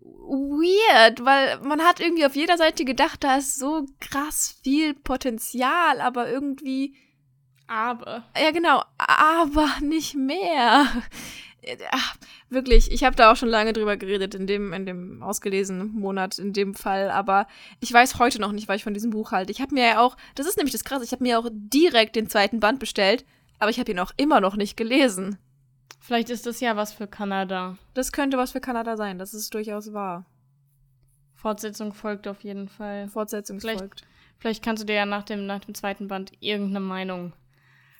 weird, weil man hat irgendwie auf jeder Seite gedacht, da ist so krass viel Potenzial, aber irgendwie, Aber. ja genau, aber nicht mehr. Ach, wirklich, ich habe da auch schon lange drüber geredet, in dem, in dem ausgelesenen Monat, in dem Fall, aber ich weiß heute noch nicht, was ich von diesem Buch halte. Ich habe mir ja auch, das ist nämlich das Krasse, ich habe mir auch direkt den zweiten Band bestellt, aber ich habe ihn auch immer noch nicht gelesen. Vielleicht ist das ja was für Kanada. Das könnte was für Kanada sein, das ist durchaus wahr. Fortsetzung folgt auf jeden Fall. Fortsetzung Vielleicht- folgt. Vielleicht kannst du dir ja nach dem, nach dem zweiten Band irgendeine Meinung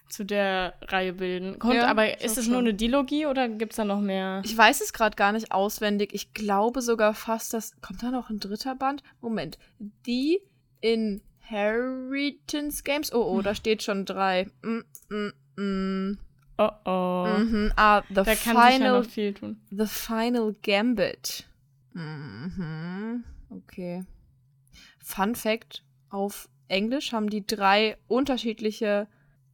zu der Reihe bilden. Kommt, Ja, aber ist es nur eine Dilogie oder gibt es da noch mehr? Ich weiß es gerade gar nicht auswendig. Ich glaube sogar fast, dass. Kommt da noch ein dritter Band? Moment. Die Inheritance Games? Oh, oh, da steht schon drei. Mm, mm, mm. Oh oh. Mhm. Ah, The Da kann sich ja Final, noch viel tun. The Final Gambit. Mhm. Okay. Fun Fact: Auf Englisch haben die drei unterschiedliche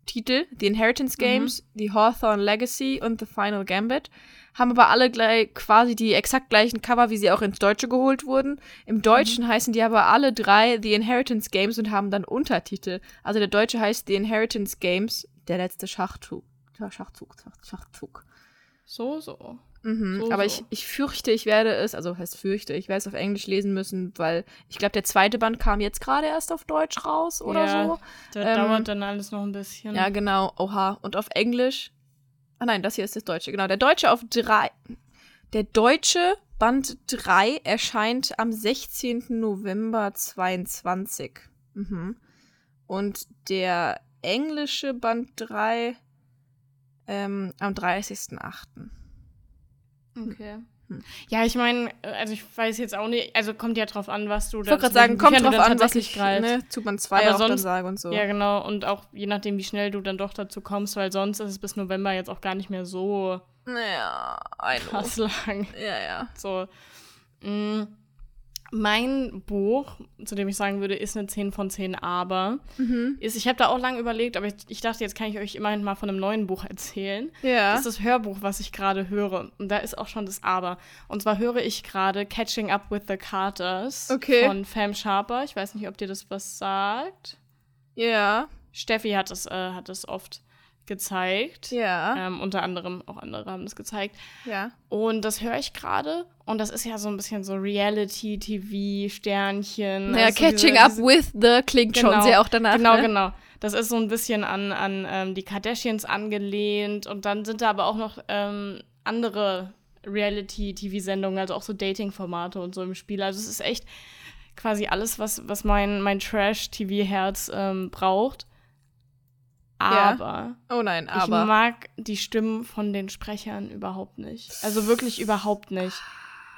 Titel: The Inheritance Games, The Hawthorne Legacy und The Final Gambit. Haben aber alle gleich quasi die exakt gleichen Cover, wie sie auch ins Deutsche geholt wurden. Im Deutschen heißen die aber alle drei The Inheritance Games und haben dann Untertitel. Also der Deutsche heißt The Inheritance Games, der letzte Schachzug. Schachzug, Schachzug. So, so. Mhm, So, aber so. Ich, ich fürchte, ich werde es, also heißt fürchte, ich werde es auf Englisch lesen müssen, weil ich glaube, der zweite Band kam jetzt gerade erst auf Deutsch raus oder Ja, so. Da Ähm, dauert dann alles noch ein bisschen. Ja, genau. Oha. Und auf Englisch. Ah nein, das hier ist das Deutsche. Genau. Der Deutsche auf drei. Der deutsche Band 3 erscheint am 16. November 22. Mhm. Und der englische Band 3 ähm, am 30.8. Okay. Hm. Ja, ich meine, also ich weiß jetzt auch nicht, also kommt ja drauf an, was du Ich wollte gerade sagen, kommt drauf an, was ich greifst. ne, zu Band 2 Aber auch dann sonst- sage und so. Ja, genau. Und auch je nachdem, wie schnell du dann doch dazu kommst, weil sonst ist es bis November jetzt auch gar nicht mehr so Naja, krass lang. Ja, ja. So. Mm, mein Buch, zu dem ich sagen würde, ist eine 10 von 10, aber Mhm. ist, ich habe da auch lange überlegt, aber ich, ich dachte, jetzt kann ich euch immerhin mal von einem neuen Buch erzählen. Ja. Das ist das Hörbuch, was ich gerade höre. Und da ist auch schon das Aber. Und zwar höre ich gerade Catching Up with the Carters Okay. von Fam Sharper. Ich weiß nicht, ob dir das was sagt. ja. Steffi hat es, äh, hat es oft gezeigt. Ja. Ähm, unter anderem auch andere haben das gezeigt. Ja. Und das höre ich gerade. Und das ist ja so ein bisschen so Reality-TV-Sternchen. Naja, also Catching diese- Up with the klingt schon sehr auch danach. Genau, ne? genau. Das ist so ein bisschen an, an ähm, die Kardashians angelehnt. Und dann sind da aber auch noch ähm, andere Reality-TV-Sendungen, also auch so Dating-Formate und so im Spiel. Also es ist echt quasi alles, was, was mein, mein Trash-TV-Herz ähm, braucht. Ja. Aber Oh nein, ich aber. mag die Stimmen von den Sprechern überhaupt nicht. Also wirklich überhaupt nicht.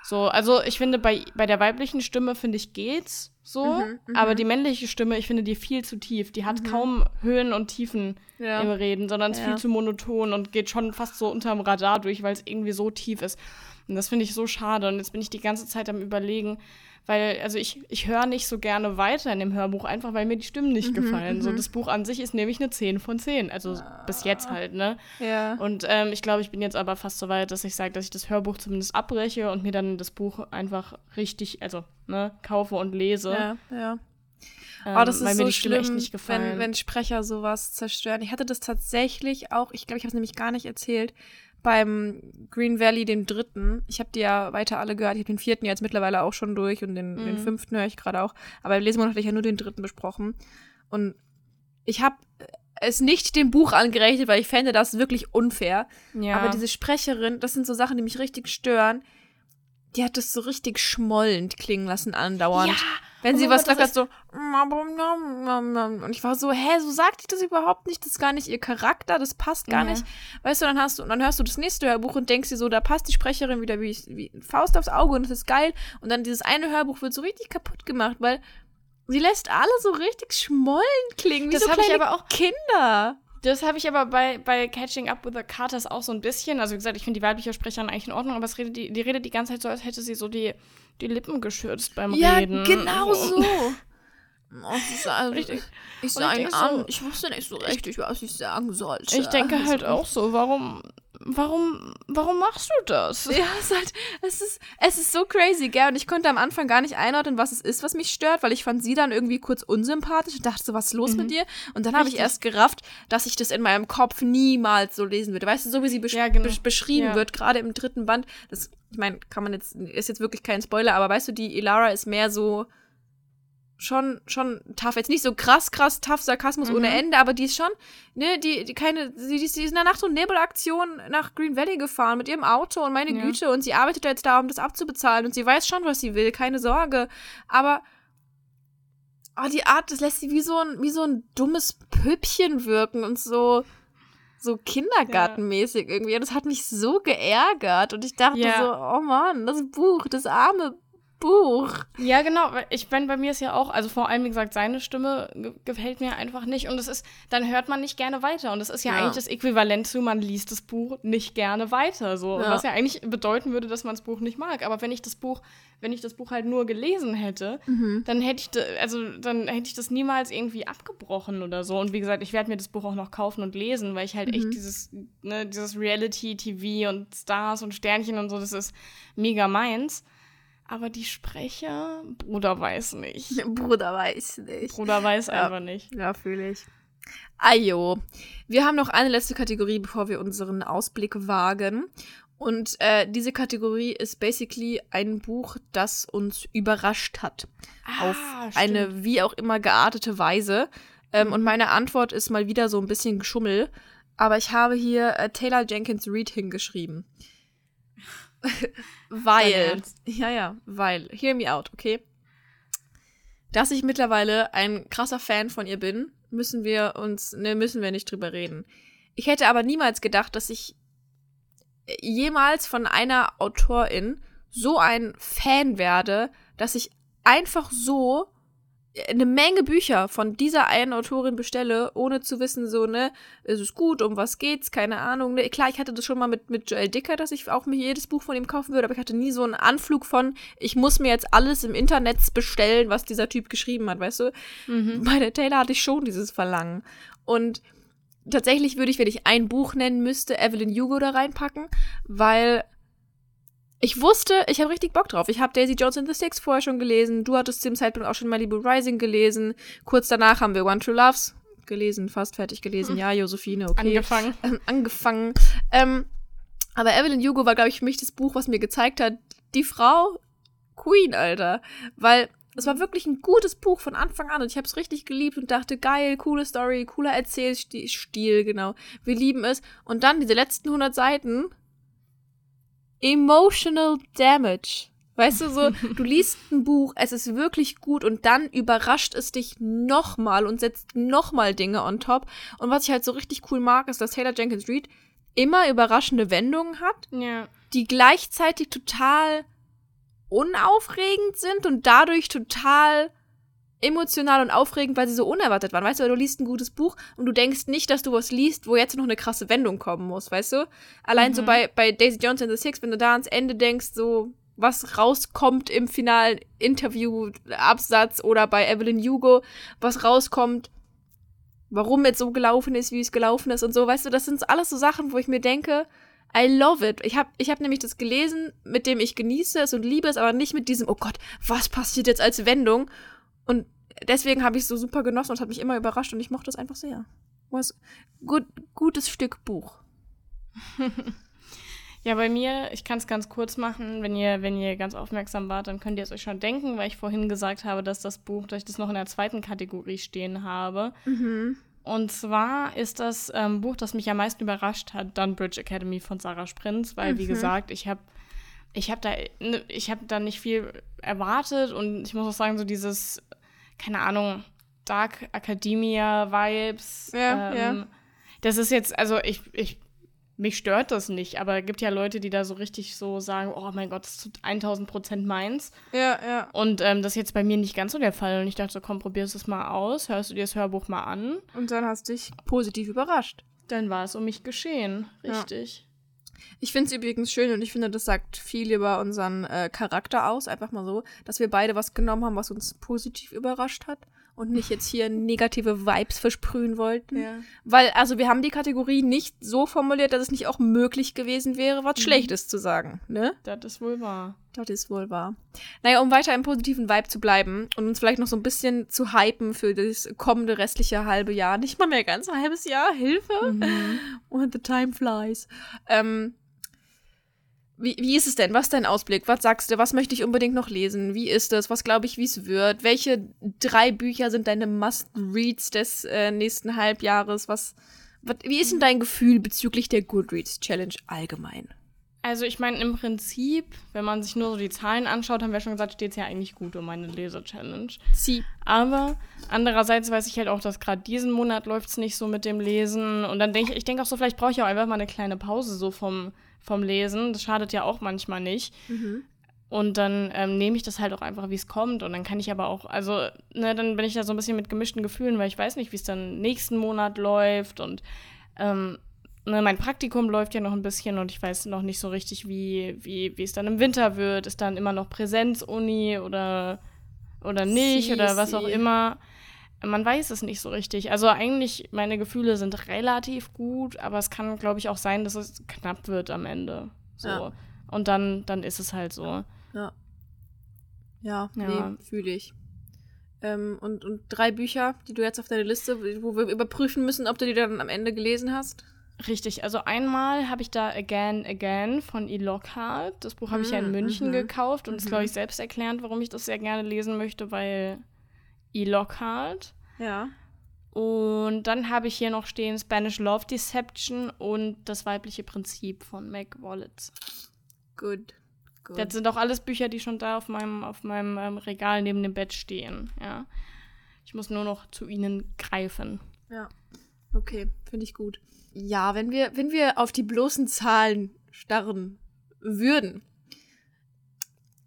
So, also ich finde, bei, bei der weiblichen Stimme, finde ich, geht's so. Mhm, mhm. aber die männliche Stimme, ich finde die viel zu tief. Die hat kaum Höhen und Tiefen Ja. im Reden, sondern ist Ja. viel zu monoton und geht schon fast so unterm Radar durch, weil es irgendwie so tief ist. Und das finde ich so schade. Und jetzt bin ich die ganze Zeit am überlegen, weil, also ich, ich höre nicht so gerne weiter in dem Hörbuch, einfach weil mir die Stimmen nicht gefallen. So, das Buch an sich ist nämlich eine 10 von 10. Also bis jetzt halt, ne? Ja. Und ähm, ich glaube, ich bin jetzt aber fast so weit, dass ich sage, dass ich das Hörbuch zumindest abbreche und mir dann das Buch einfach richtig, also, ne, kaufe und lese. Ja, ja. Ähm, Oh, das ist mir so schlimm, echt nicht gefallen. wenn, wenn Sprecher sowas zerstören. Ich hatte das tatsächlich auch, ich glaube, ich habe es nämlich gar nicht erzählt, beim Green Valley, dem dritten. Ich habe die ja weiter alle gehört. Ich habe den vierten jetzt mittlerweile auch schon durch und den, den Mhm. fünften höre ich gerade auch. Aber im Lesemonat hatte ich ja nur den dritten besprochen. Und ich habe es nicht dem Buch angerechnet, weil ich fände das wirklich unfair. ja. Aber diese Sprecherin, das sind so Sachen, die mich richtig stören. Die hat das so richtig schmollend klingen lassen andauernd. Ja, Wenn oh sie was Gott, hat so. Und ich war so, hä, so sagt die das überhaupt nicht. Das ist gar nicht ihr Charakter, das passt gar Ja. nicht. Weißt du, dann hast du, und dann hörst du das nächste Hörbuch und denkst dir so, da passt die Sprecherin wieder wie, wie Faust aufs Auge und das ist geil. Und dann dieses eine Hörbuch wird so richtig kaputt gemacht, weil sie lässt alle so richtig schmollen klingen, wie Das so hab ich kleine aber auch- Kinder. Das habe ich aber bei, bei Catching Up with the Carters auch so ein bisschen. Also wie gesagt, ich finde die weibliche Sprecherin eigentlich in Ordnung, aber es redet die, die redet die ganze Zeit so, als hätte sie so die, die Lippen geschürzt beim Ja, Reden. genau So. Oh, also, Ich sage denk an, so- ich wusste nicht so richtig, was ich sagen sollte. Ich denke halt Also, auch so, warum, warum, warum machst du das? Ja, es ist halt, es ist, es ist so crazy, gell? Und ich konnte am Anfang gar nicht einordnen, was es ist, was mich stört, weil ich fand sie dann irgendwie kurz unsympathisch und dachte so, was ist los mit dir? Und dann habe ich Mhm. Richtig. erst gerafft, dass ich das in meinem Kopf niemals so lesen würde. Weißt du, so wie sie besch Ja, genau. besch beschrieben Ja. wird, gerade im dritten Band. Das, ich meine, kann man jetzt, ist jetzt wirklich kein Spoiler, aber weißt du, die Elara ist mehr so schon, schon tough. Jetzt nicht so krass, krass tough Sarkasmus Mhm. ohne Ende, aber die ist schon, ne, die, die keine, sie, die ist die ist in der Nacht- und Nebelaktion nach Green Valley gefahren mit ihrem Auto und meine Ja. Güte und sie arbeitet jetzt da, um das abzubezahlen und sie weiß schon, was sie will, keine Sorge. Aber oh, die Art, das lässt sie wie so ein, wie so ein dummes Püppchen wirken und so, so kindergartenmäßig irgendwie. Und das hat mich so geärgert und ich dachte Ja. so, oh Mann, das Buch, das arme Buch. Ja, genau. Ich bin bei mir ist ja auch, also vor allem, wie gesagt, seine Stimme ge gefällt mir einfach nicht. Und es ist, dann hört man nicht gerne weiter. Und das ist ja, Ja. eigentlich das Äquivalent zu, man liest das Buch nicht gerne weiter. So. Ja. Was ja eigentlich bedeuten würde, dass man das Buch nicht mag. Aber wenn ich das Buch, wenn ich das Buch halt nur gelesen hätte, dann hätte ich, also dann hätte ich das niemals irgendwie abgebrochen oder so. Und wie gesagt, ich werde mir das Buch auch noch kaufen und lesen, weil ich halt echt dieses, ne, dieses Reality-TV und Stars und Sternchen und so, das ist mega meins. Aber die Sprecher, Bruder weiß nicht. Bruder weiß nicht. Bruder weiß Ja. einfach nicht. Ja, fühle ich. Ajo. Wir haben noch eine letzte Kategorie, bevor wir unseren Ausblick wagen. Und äh, diese Kategorie ist basically ein Buch, das uns überrascht hat. auf Ah, eine wie auch immer geartete Weise. Ähm, und meine Antwort ist mal wieder so ein bisschen Geschummel. Aber ich habe hier äh, Taylor Jenkins Reid hingeschrieben. Weil. Ja, ja, weil. Hear me out, okay? Dass ich mittlerweile ein krasser Fan von ihr bin, müssen wir uns, ne, müssen wir nicht drüber reden. Ich hätte aber niemals gedacht, dass ich jemals von einer Autorin so ein Fan werde, dass ich einfach so eine Menge Bücher von dieser einen Autorin bestelle, ohne zu wissen, so, ne, ist es gut, um was geht's, keine Ahnung. Ne? Klar, ich hatte das schon mal mit, mit Joel Dicker, dass ich auch mir jedes Buch von ihm kaufen würde, aber ich hatte nie so einen Anflug von, ich muss mir jetzt alles im Internet bestellen, was dieser Typ geschrieben hat, weißt du? Mhm. Bei der Taylor hatte ich schon dieses Verlangen. Und tatsächlich würde ich, wenn ich ein Buch nennen müsste, Evelyn Hugo da reinpacken, weil ich wusste, ich habe richtig Bock drauf. Ich habe Daisy Jones and the Six vorher schon gelesen. Du hattest zu dem Zeitpunkt auch schon Malibu Rising gelesen. Kurz danach haben wir One True Loves gelesen, fast fertig gelesen. Ja, Josephine, okay. Angefangen. Ähm, angefangen. Ähm, aber Evelyn Hugo war, glaube ich, für mich das Buch, was mir gezeigt hat, die Frau Queen, Alter. Weil es war wirklich ein gutes Buch von Anfang an und ich habe es richtig geliebt und dachte, geil, coole Story, cooler Erzählstil, genau. Wir lieben es. Und dann diese letzten 100 Seiten. Emotional Damage. Weißt du, so, du liest ein Buch, es ist wirklich gut und dann überrascht es dich nochmal und setzt nochmal Dinge on top. Und was ich halt so richtig cool mag, ist, dass Taylor Jenkins Reid immer überraschende Wendungen hat, Ja. die gleichzeitig total unaufregend sind und dadurch total emotional und aufregend, weil sie so unerwartet waren. Weißt du, du liest ein gutes Buch und du denkst nicht, dass du was liest, wo jetzt noch eine krasse Wendung kommen muss, weißt du? Allein so Mhm. bei, bei Daisy Jones and the Six, wenn du da ans Ende denkst, so was rauskommt im finalen Interview-Absatz oder bei Evelyn Hugo, was rauskommt, warum es so gelaufen ist, wie es gelaufen ist und so, weißt du, das sind alles so Sachen, wo ich mir denke, I love it. Ich habe ich hab nämlich das gelesen, mit dem ich genieße es und liebe es, aber nicht mit diesem, oh Gott, was passiert jetzt als Wendung? Und deswegen habe ich es so super genossen und hat mich immer überrascht und ich mochte es einfach sehr. Was gut, gutes Stück Buch. Ja, bei mir, ich kann es ganz kurz machen, wenn ihr, wenn ihr ganz aufmerksam wart, dann könnt ihr es euch schon denken, weil ich vorhin gesagt habe, dass das Buch, dass ich das noch in der zweiten Kategorie stehen habe. Und zwar ist das ähm, Buch, das mich am meisten überrascht hat, Dunbridge Academy von Sarah Sprintz, weil, wie gesagt, ich habe ich hab da, ne, ich hab da nicht viel erwartet und ich muss auch sagen, so dieses, keine Ahnung, Dark Academia-Vibes. Ja, ähm, ja. Das ist jetzt, also ich, ich, mich stört das nicht, aber es gibt ja Leute, die da so richtig so sagen, oh mein Gott, das ist 1000 Prozent meins. Ja, ja. Und ähm, das ist jetzt bei mir nicht ganz so der Fall. Und ich dachte so, komm, probierst es mal aus, hörst du dir das Hörbuch mal an. Und dann hast du dich positiv überrascht. Dann war es um mich geschehen. Ja. Ich finde es übrigens schön und ich finde, das sagt viel über unseren äh, Charakter aus, einfach mal so, dass wir beide was genommen haben, was uns positiv überrascht hat und nicht jetzt hier negative Vibes versprühen wollten. Ja. Weil, also wir haben die Kategorie nicht so formuliert, dass es nicht auch möglich gewesen wäre, was Schlechtes zu sagen, ne? Das ist wohl wahr. Das ist wohl wahr. Naja, um weiter im positiven Vibe zu bleiben und uns vielleicht noch so ein bisschen zu hypen für das kommende restliche halbe Jahr. Nicht mal mehr ganz ein halbes Jahr, Hilfe. Und the time flies. Ähm, wie, wie ist es denn? Was ist dein Ausblick? Was sagst du? Was möchte ich unbedingt noch lesen? Wie ist es? Was glaube ich, wie es wird? Welche drei Bücher sind deine Must-Reads des äh, nächsten Halbjahres? Was, was, wie ist denn dein Gefühl bezüglich der Goodreads Challenge allgemein? Also ich meine, im Prinzip, wenn man sich nur so die Zahlen anschaut, haben wir schon gesagt, steht es ja eigentlich gut um meine Leser-Challenge. Sie. Aber andererseits weiß ich halt auch, dass gerade diesen Monat läuft es nicht so mit dem Lesen. Und dann denke ich, ich denke auch so, vielleicht brauche ich auch einfach mal eine kleine Pause so vom, vom Lesen. Das schadet ja auch manchmal nicht. Und dann ähm, nehme ich das halt auch einfach, wie es kommt. Und dann kann ich aber auch, also, ne, dann bin ich da so ein bisschen mit gemischten Gefühlen, weil ich weiß nicht, wie es dann nächsten Monat läuft. Und ähm, ne, mein Praktikum läuft ja noch ein bisschen und ich weiß noch nicht so richtig, wie, wie, wie es dann im Winter wird. Ist dann immer noch Präsenzuni oder, oder nicht Sie, oder was auch sie. immer. Man weiß es nicht so richtig. Also eigentlich, meine Gefühle sind relativ gut, aber es kann, glaube ich, auch sein, dass es knapp wird am Ende. So. Ja. Und dann, dann ist es halt so. Ja. Ja, Ja. nee, fühle ich. Ähm, und, und drei Bücher, die du jetzt auf deine Liste, wo wir überprüfen müssen, ob du die dann am Ende gelesen hast. Richtig, also einmal habe ich da Again Again von E. Lockhart. Das Buch habe ich ja in Mm, München mhm. gekauft und ist, Mhm. glaube ich, selbst erklärend, warum ich das sehr gerne lesen möchte, weil E. Lockhart. Ja. Und dann habe ich hier noch stehen Spanish Love Deception und das weibliche Prinzip von Meg Wallitz. Good. Good. Das sind auch alles Bücher, die schon da auf meinem, auf meinem ähm, Regal neben dem Bett stehen. Ja. Ich muss nur noch zu ihnen greifen. Ja. Okay, finde ich gut. Ja, wenn wir, wenn wir auf die bloßen Zahlen starren würden,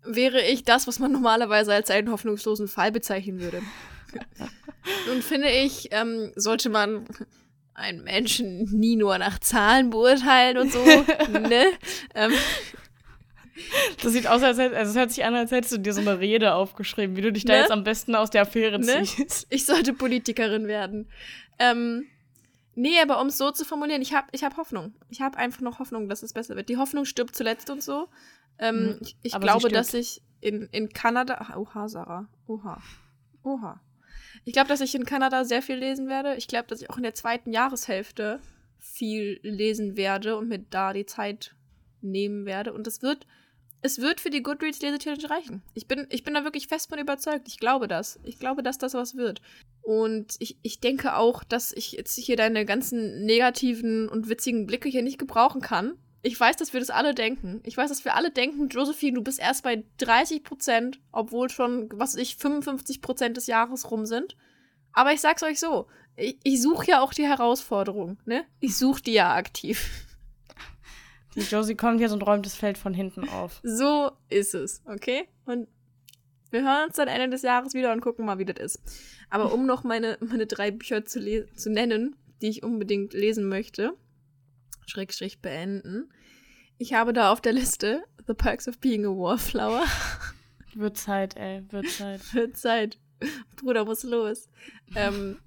wäre ich das, was man normalerweise als einen hoffnungslosen Fall bezeichnen würde. Nun finde ich, ähm, sollte man einen Menschen nie nur nach Zahlen beurteilen und so, ne? Ähm, Das sieht aus, als hätt, also es hört sich an, als hättest du dir so eine Rede aufgeschrieben, wie du dich da Ne? jetzt am besten aus der Affäre Ne? ziehst. ich sollte Politikerin werden. Ähm, nee, aber um es so zu formulieren, ich habe ich hab Hoffnung. Ich habe einfach noch Hoffnung, dass es besser wird. Die Hoffnung stirbt zuletzt und so. Ähm, Mhm, ich ich glaube, dass ich in, in Kanada. Ach, Oha, Sarah. Oha. Oha. Ich glaube, dass ich in Kanada sehr viel lesen werde. Ich glaube, dass ich auch in der zweiten Jahreshälfte viel lesen werde und mir da die Zeit nehmen werde. Und es wird, es wird für die Goodreads Lesechallenge reichen. Ich bin, ich bin da wirklich fest von überzeugt. Ich glaube das. Ich glaube, dass das was wird. Und ich, ich denke auch, dass ich jetzt hier deine ganzen negativen und witzigen Blicke hier nicht gebrauchen kann. Ich weiß, dass wir das alle denken. Ich weiß, dass wir alle denken, Josephine, du bist erst bei 30 Prozent, obwohl schon, was weiß ich, 55 Prozent des Jahres rum sind. Aber ich sag's euch so, ich, ich suche ja auch die Herausforderung, ne? Ich suche die ja aktiv. Die Josie kommt jetzt und räumt das Feld von hinten auf. So ist es, okay? Und wir hören uns dann Ende des Jahres wieder und gucken mal, wie das ist. Aber um noch meine, meine drei Bücher zu, zu nennen, die ich unbedingt lesen möchte, Schrägstrich beenden. Ich habe da auf der Liste The Perks of Being a Wallflower. Wird Zeit, ey, wird Zeit. wird Zeit. Bruder muss los. Ähm,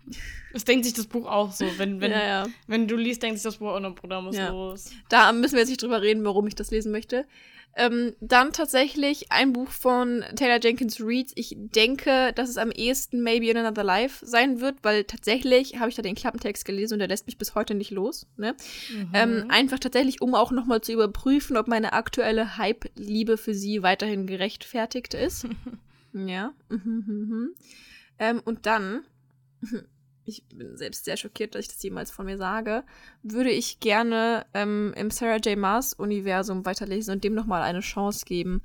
das denkt sich das Buch auch so. Wenn, wenn, ja, ja. wenn du liest, denkt sich das Buch auch noch, Bruder muss ja. los. Da müssen wir jetzt nicht drüber reden, warum ich das lesen möchte. Ähm, dann tatsächlich ein Buch von Taylor Jenkins Reid. Ich denke, dass es am ehesten Maybe in Another Life sein wird, weil tatsächlich habe ich da den Klappentext gelesen und der lässt mich bis heute nicht los. Ne? Mhm. Ähm, einfach tatsächlich, um auch nochmal zu überprüfen, ob meine aktuelle Hype-Liebe für sie weiterhin gerechtfertigt ist. ja. Mhm, mhm, ähm, und dann ich bin selbst sehr schockiert, dass ich das jemals von mir sage, würde ich gerne ähm, im Sarah J. Maas-Universum weiterlesen und dem nochmal eine Chance geben.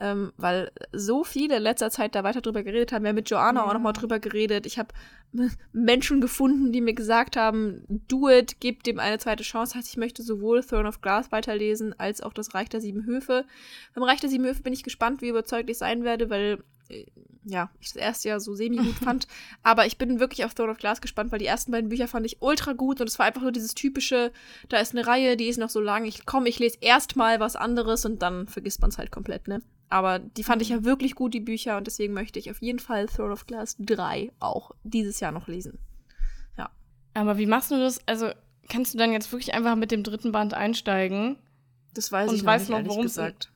Ähm, weil so viele in letzter Zeit da weiter drüber geredet haben. Wir haben mit Joanna ja. auch nochmal drüber geredet. Ich habe Menschen gefunden, die mir gesagt haben, do it, gib dem eine zweite Chance. Heißt, ich möchte sowohl Throne of Glass weiterlesen, als auch das Reich der Sieben Höfe. Beim Reich der Sieben Höfe bin ich gespannt, wie überzeugt ich sein werde, weil ja, ich das erste Jahr so semi-gut fand. Aber ich bin wirklich auf Throne of Glass gespannt, weil die ersten beiden Bücher fand ich ultra gut und es war einfach nur dieses typische, da ist eine Reihe, die ist noch so lang, ich komme, ich lese erstmal was anderes und dann vergisst man es halt komplett, ne? Aber die fand ich ja wirklich gut, die Bücher, und deswegen möchte ich auf jeden Fall Throne of Glass 3 auch dieses Jahr noch lesen. Ja. Aber wie machst du das? Also, kannst du dann jetzt wirklich einfach mit dem dritten Band einsteigen? Das weiß und ich weiß noch, worum es geht.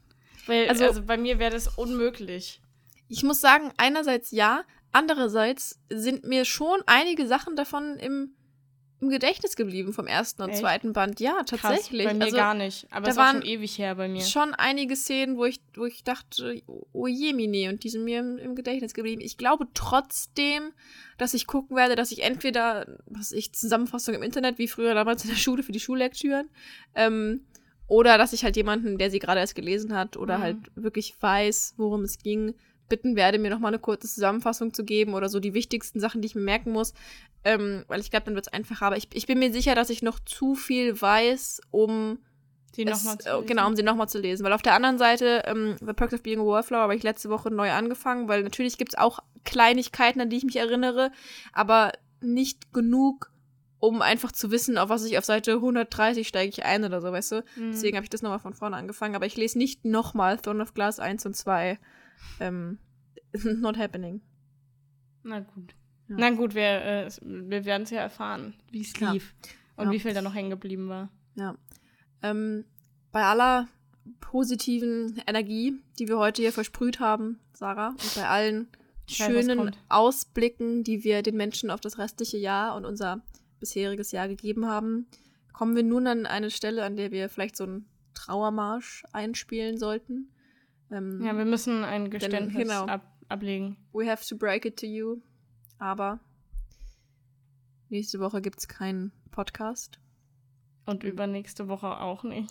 Weil, also, also bei mir wäre das unmöglich. Ich muss sagen, einerseits ja, andererseits sind mir schon einige Sachen davon im, im Gedächtnis geblieben vom ersten und Echt? zweiten Band. Ja, tatsächlich. Krass, bei mir also, gar nicht. Aber es war schon ewig her bei mir. Schon einige Szenen, wo ich, wo ich dachte, oh je, Mine, und die sind mir im, im, Gedächtnis geblieben. Ich glaube trotzdem, dass ich gucken werde, dass ich entweder, was ich, Zusammenfassung im Internet, wie früher damals in der Schule für die Schullektüren, ähm, oder dass ich halt jemanden, der sie gerade erst gelesen hat oder mhm. halt wirklich weiß, worum es ging, bitten werde, mir nochmal eine kurze Zusammenfassung zu geben oder so die wichtigsten Sachen, die ich mir merken muss. Ähm, weil ich glaube, dann wird es einfacher. Aber ich, ich bin mir sicher, dass ich noch zu viel weiß, um sie nochmal zu lesen. Äh, genau, um sie nochmal zu lesen. Weil auf der anderen Seite, ähm, The Perks of Being a Wallflower habe ich letzte Woche neu angefangen, weil natürlich gibt es auch Kleinigkeiten, an die ich mich erinnere, aber nicht genug, um einfach zu wissen, auf was ich auf Seite 130 steige ich ein oder so, weißt du? Mhm. Deswegen habe ich das nochmal von vorne angefangen. Aber ich lese nicht nochmal Throne of Glass 1 und 2 ähm, not happening. Na gut. Ja. Na gut, wir, äh, wir werden es ja erfahren, wie es lief. Und ja. wie viel da noch hängen geblieben war. Ja. Ähm, bei aller positiven Energie, die wir heute hier versprüht haben, Sarah, und bei allen schönen Ausblicken, die wir den Menschen auf das restliche Jahr und unser bisheriges Jahr gegeben haben, kommen wir nun an eine Stelle, an der wir vielleicht so einen Trauermarsch einspielen sollten. Ähm, ja, wir müssen ein Geständnis denn, genau, ab, ablegen. We have to break it to you. Aber nächste Woche gibt es keinen Podcast. Und übernächste Woche auch nicht.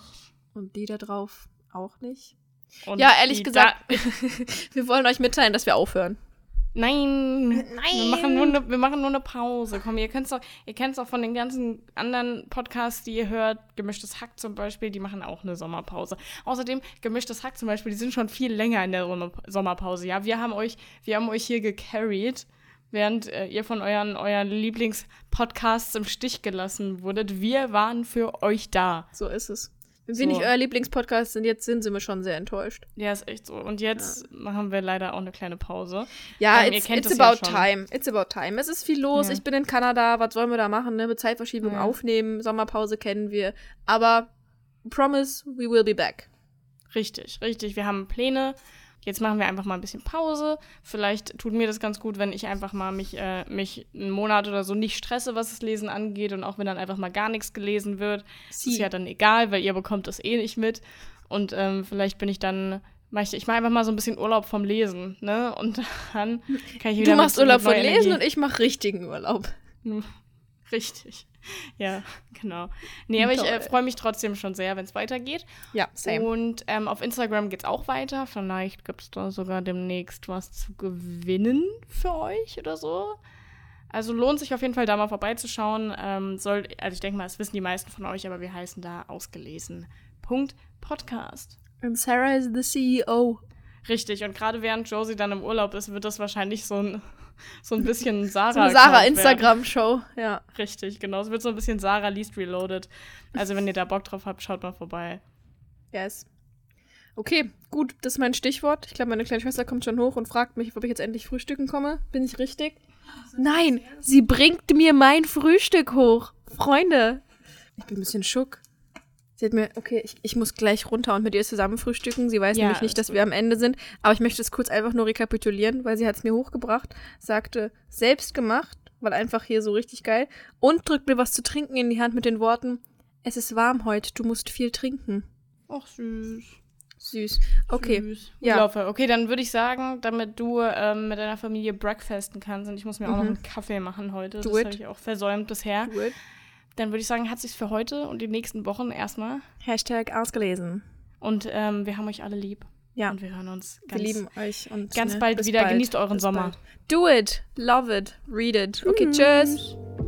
Und die da drauf auch nicht. Und ja, ehrlich gesagt, wir wollen euch mitteilen, dass wir aufhören. Nein, Nein. Wir machen nur eine, wir machen nur eine Pause. Komm, ihr kennt es ihr kennt's auch von den ganzen anderen Podcasts, die ihr hört. Gemischtes Hack zum Beispiel, die machen auch eine Sommerpause. Außerdem, Gemischtes Hack zum Beispiel, die sind schon viel länger in der Sommerpause. Ja, wir haben euch, wir haben euch hier gecarried, während äh, ihr von euren, euren Lieblingspodcasts im Stich gelassen wurdet. Wir waren für euch da. So ist es. Wenn wir nicht euer Lieblingspodcast sind, jetzt sind, sind wir schon sehr enttäuscht. Ja, ist echt so. Und jetzt ja. machen wir leider auch eine kleine Pause. Ja, ähm, it's, it's about ja time. It's about time. Es ist viel los. Ja. Ich bin in Kanada. Was sollen wir da machen? Ne? Mit Zeitverschiebung aufnehmen. Sommerpause kennen wir. Aber promise, we will be back. Richtig, richtig. Wir haben Pläne. Jetzt machen wir einfach mal ein bisschen Pause. Vielleicht tut mir das ganz gut, wenn ich einfach mal mich, äh, mich einen Monat oder so nicht stresse, was das Lesen angeht. Und auch wenn dann einfach mal gar nichts gelesen wird, Sie. ist ja dann egal, weil ihr bekommt das eh nicht mit. Und ähm, vielleicht bin ich dann ich, mache einfach mal so ein bisschen Urlaub vom Lesen, ne? Und dann kann ich wieder. Du machst Urlaub vom Lesen und ich mache richtigen Urlaub. Richtig. Ja, genau. Nee, aber Toll. ich äh, freue mich trotzdem schon sehr, wenn es weitergeht. Ja, same. Und ähm, auf Instagram geht es auch weiter. Vielleicht gibt es da sogar demnächst was zu gewinnen für euch oder so. Also lohnt sich auf jeden Fall da mal vorbeizuschauen. Ähm, soll, also ich denke mal, das wissen die meisten von euch, aber wir heißen da ausgelesen. Punkt Podcast. Und Sarah is the CEO. Richtig, und gerade während Josie dann im Urlaub ist, wird das wahrscheinlich so ein so ein bisschen Sarah. So eine Sarah-Instagram-Show, ja. Richtig, genau. Es wird so ein bisschen Sarah Least Reloaded. Also, wenn ihr da Bock drauf habt, schaut mal vorbei. Yes. Okay, gut, das ist mein Stichwort. Ich glaube, meine kleine Schwester kommt schon hoch und fragt mich, ob ich jetzt endlich frühstücken komme. Bin ich richtig? Nein, sie bringt mir mein Frühstück hoch. Freunde. Ich bin ein bisschen schock. Sie hat mir, okay, ich, ich muss gleich runter und mit ihr zusammen frühstücken. Sie weiß ja, nämlich nicht, dass wir am Ende sind. Aber ich möchte es kurz einfach nur rekapitulieren, weil sie hat es mir hochgebracht. Sagte, selbst gemacht, weil einfach hier so richtig geil. Und drückt mir was zu trinken in die Hand mit den Worten, es ist warm heute, du musst viel trinken. Ach, süß. Süß. Okay. Süß. Ja. Laufe. Okay, dann würde ich sagen, damit du ähm, mit deiner Familie breakfasten kannst und ich muss mir mhm. auch noch einen Kaffee machen heute. Do das habe ich auch versäumt bisher. Do it. Dann würde ich sagen, hat sich's für heute und die nächsten Wochen erstmal. Hashtag ausgelesen. Und ähm, wir haben euch alle lieb. Ja. Und wir hören uns ganz, wir lieben euch und ganz ne, bald wieder. Bald. Genießt euren Sommer. Bald. Do it. Love it. Read it. Okay, tschüss. tschüss.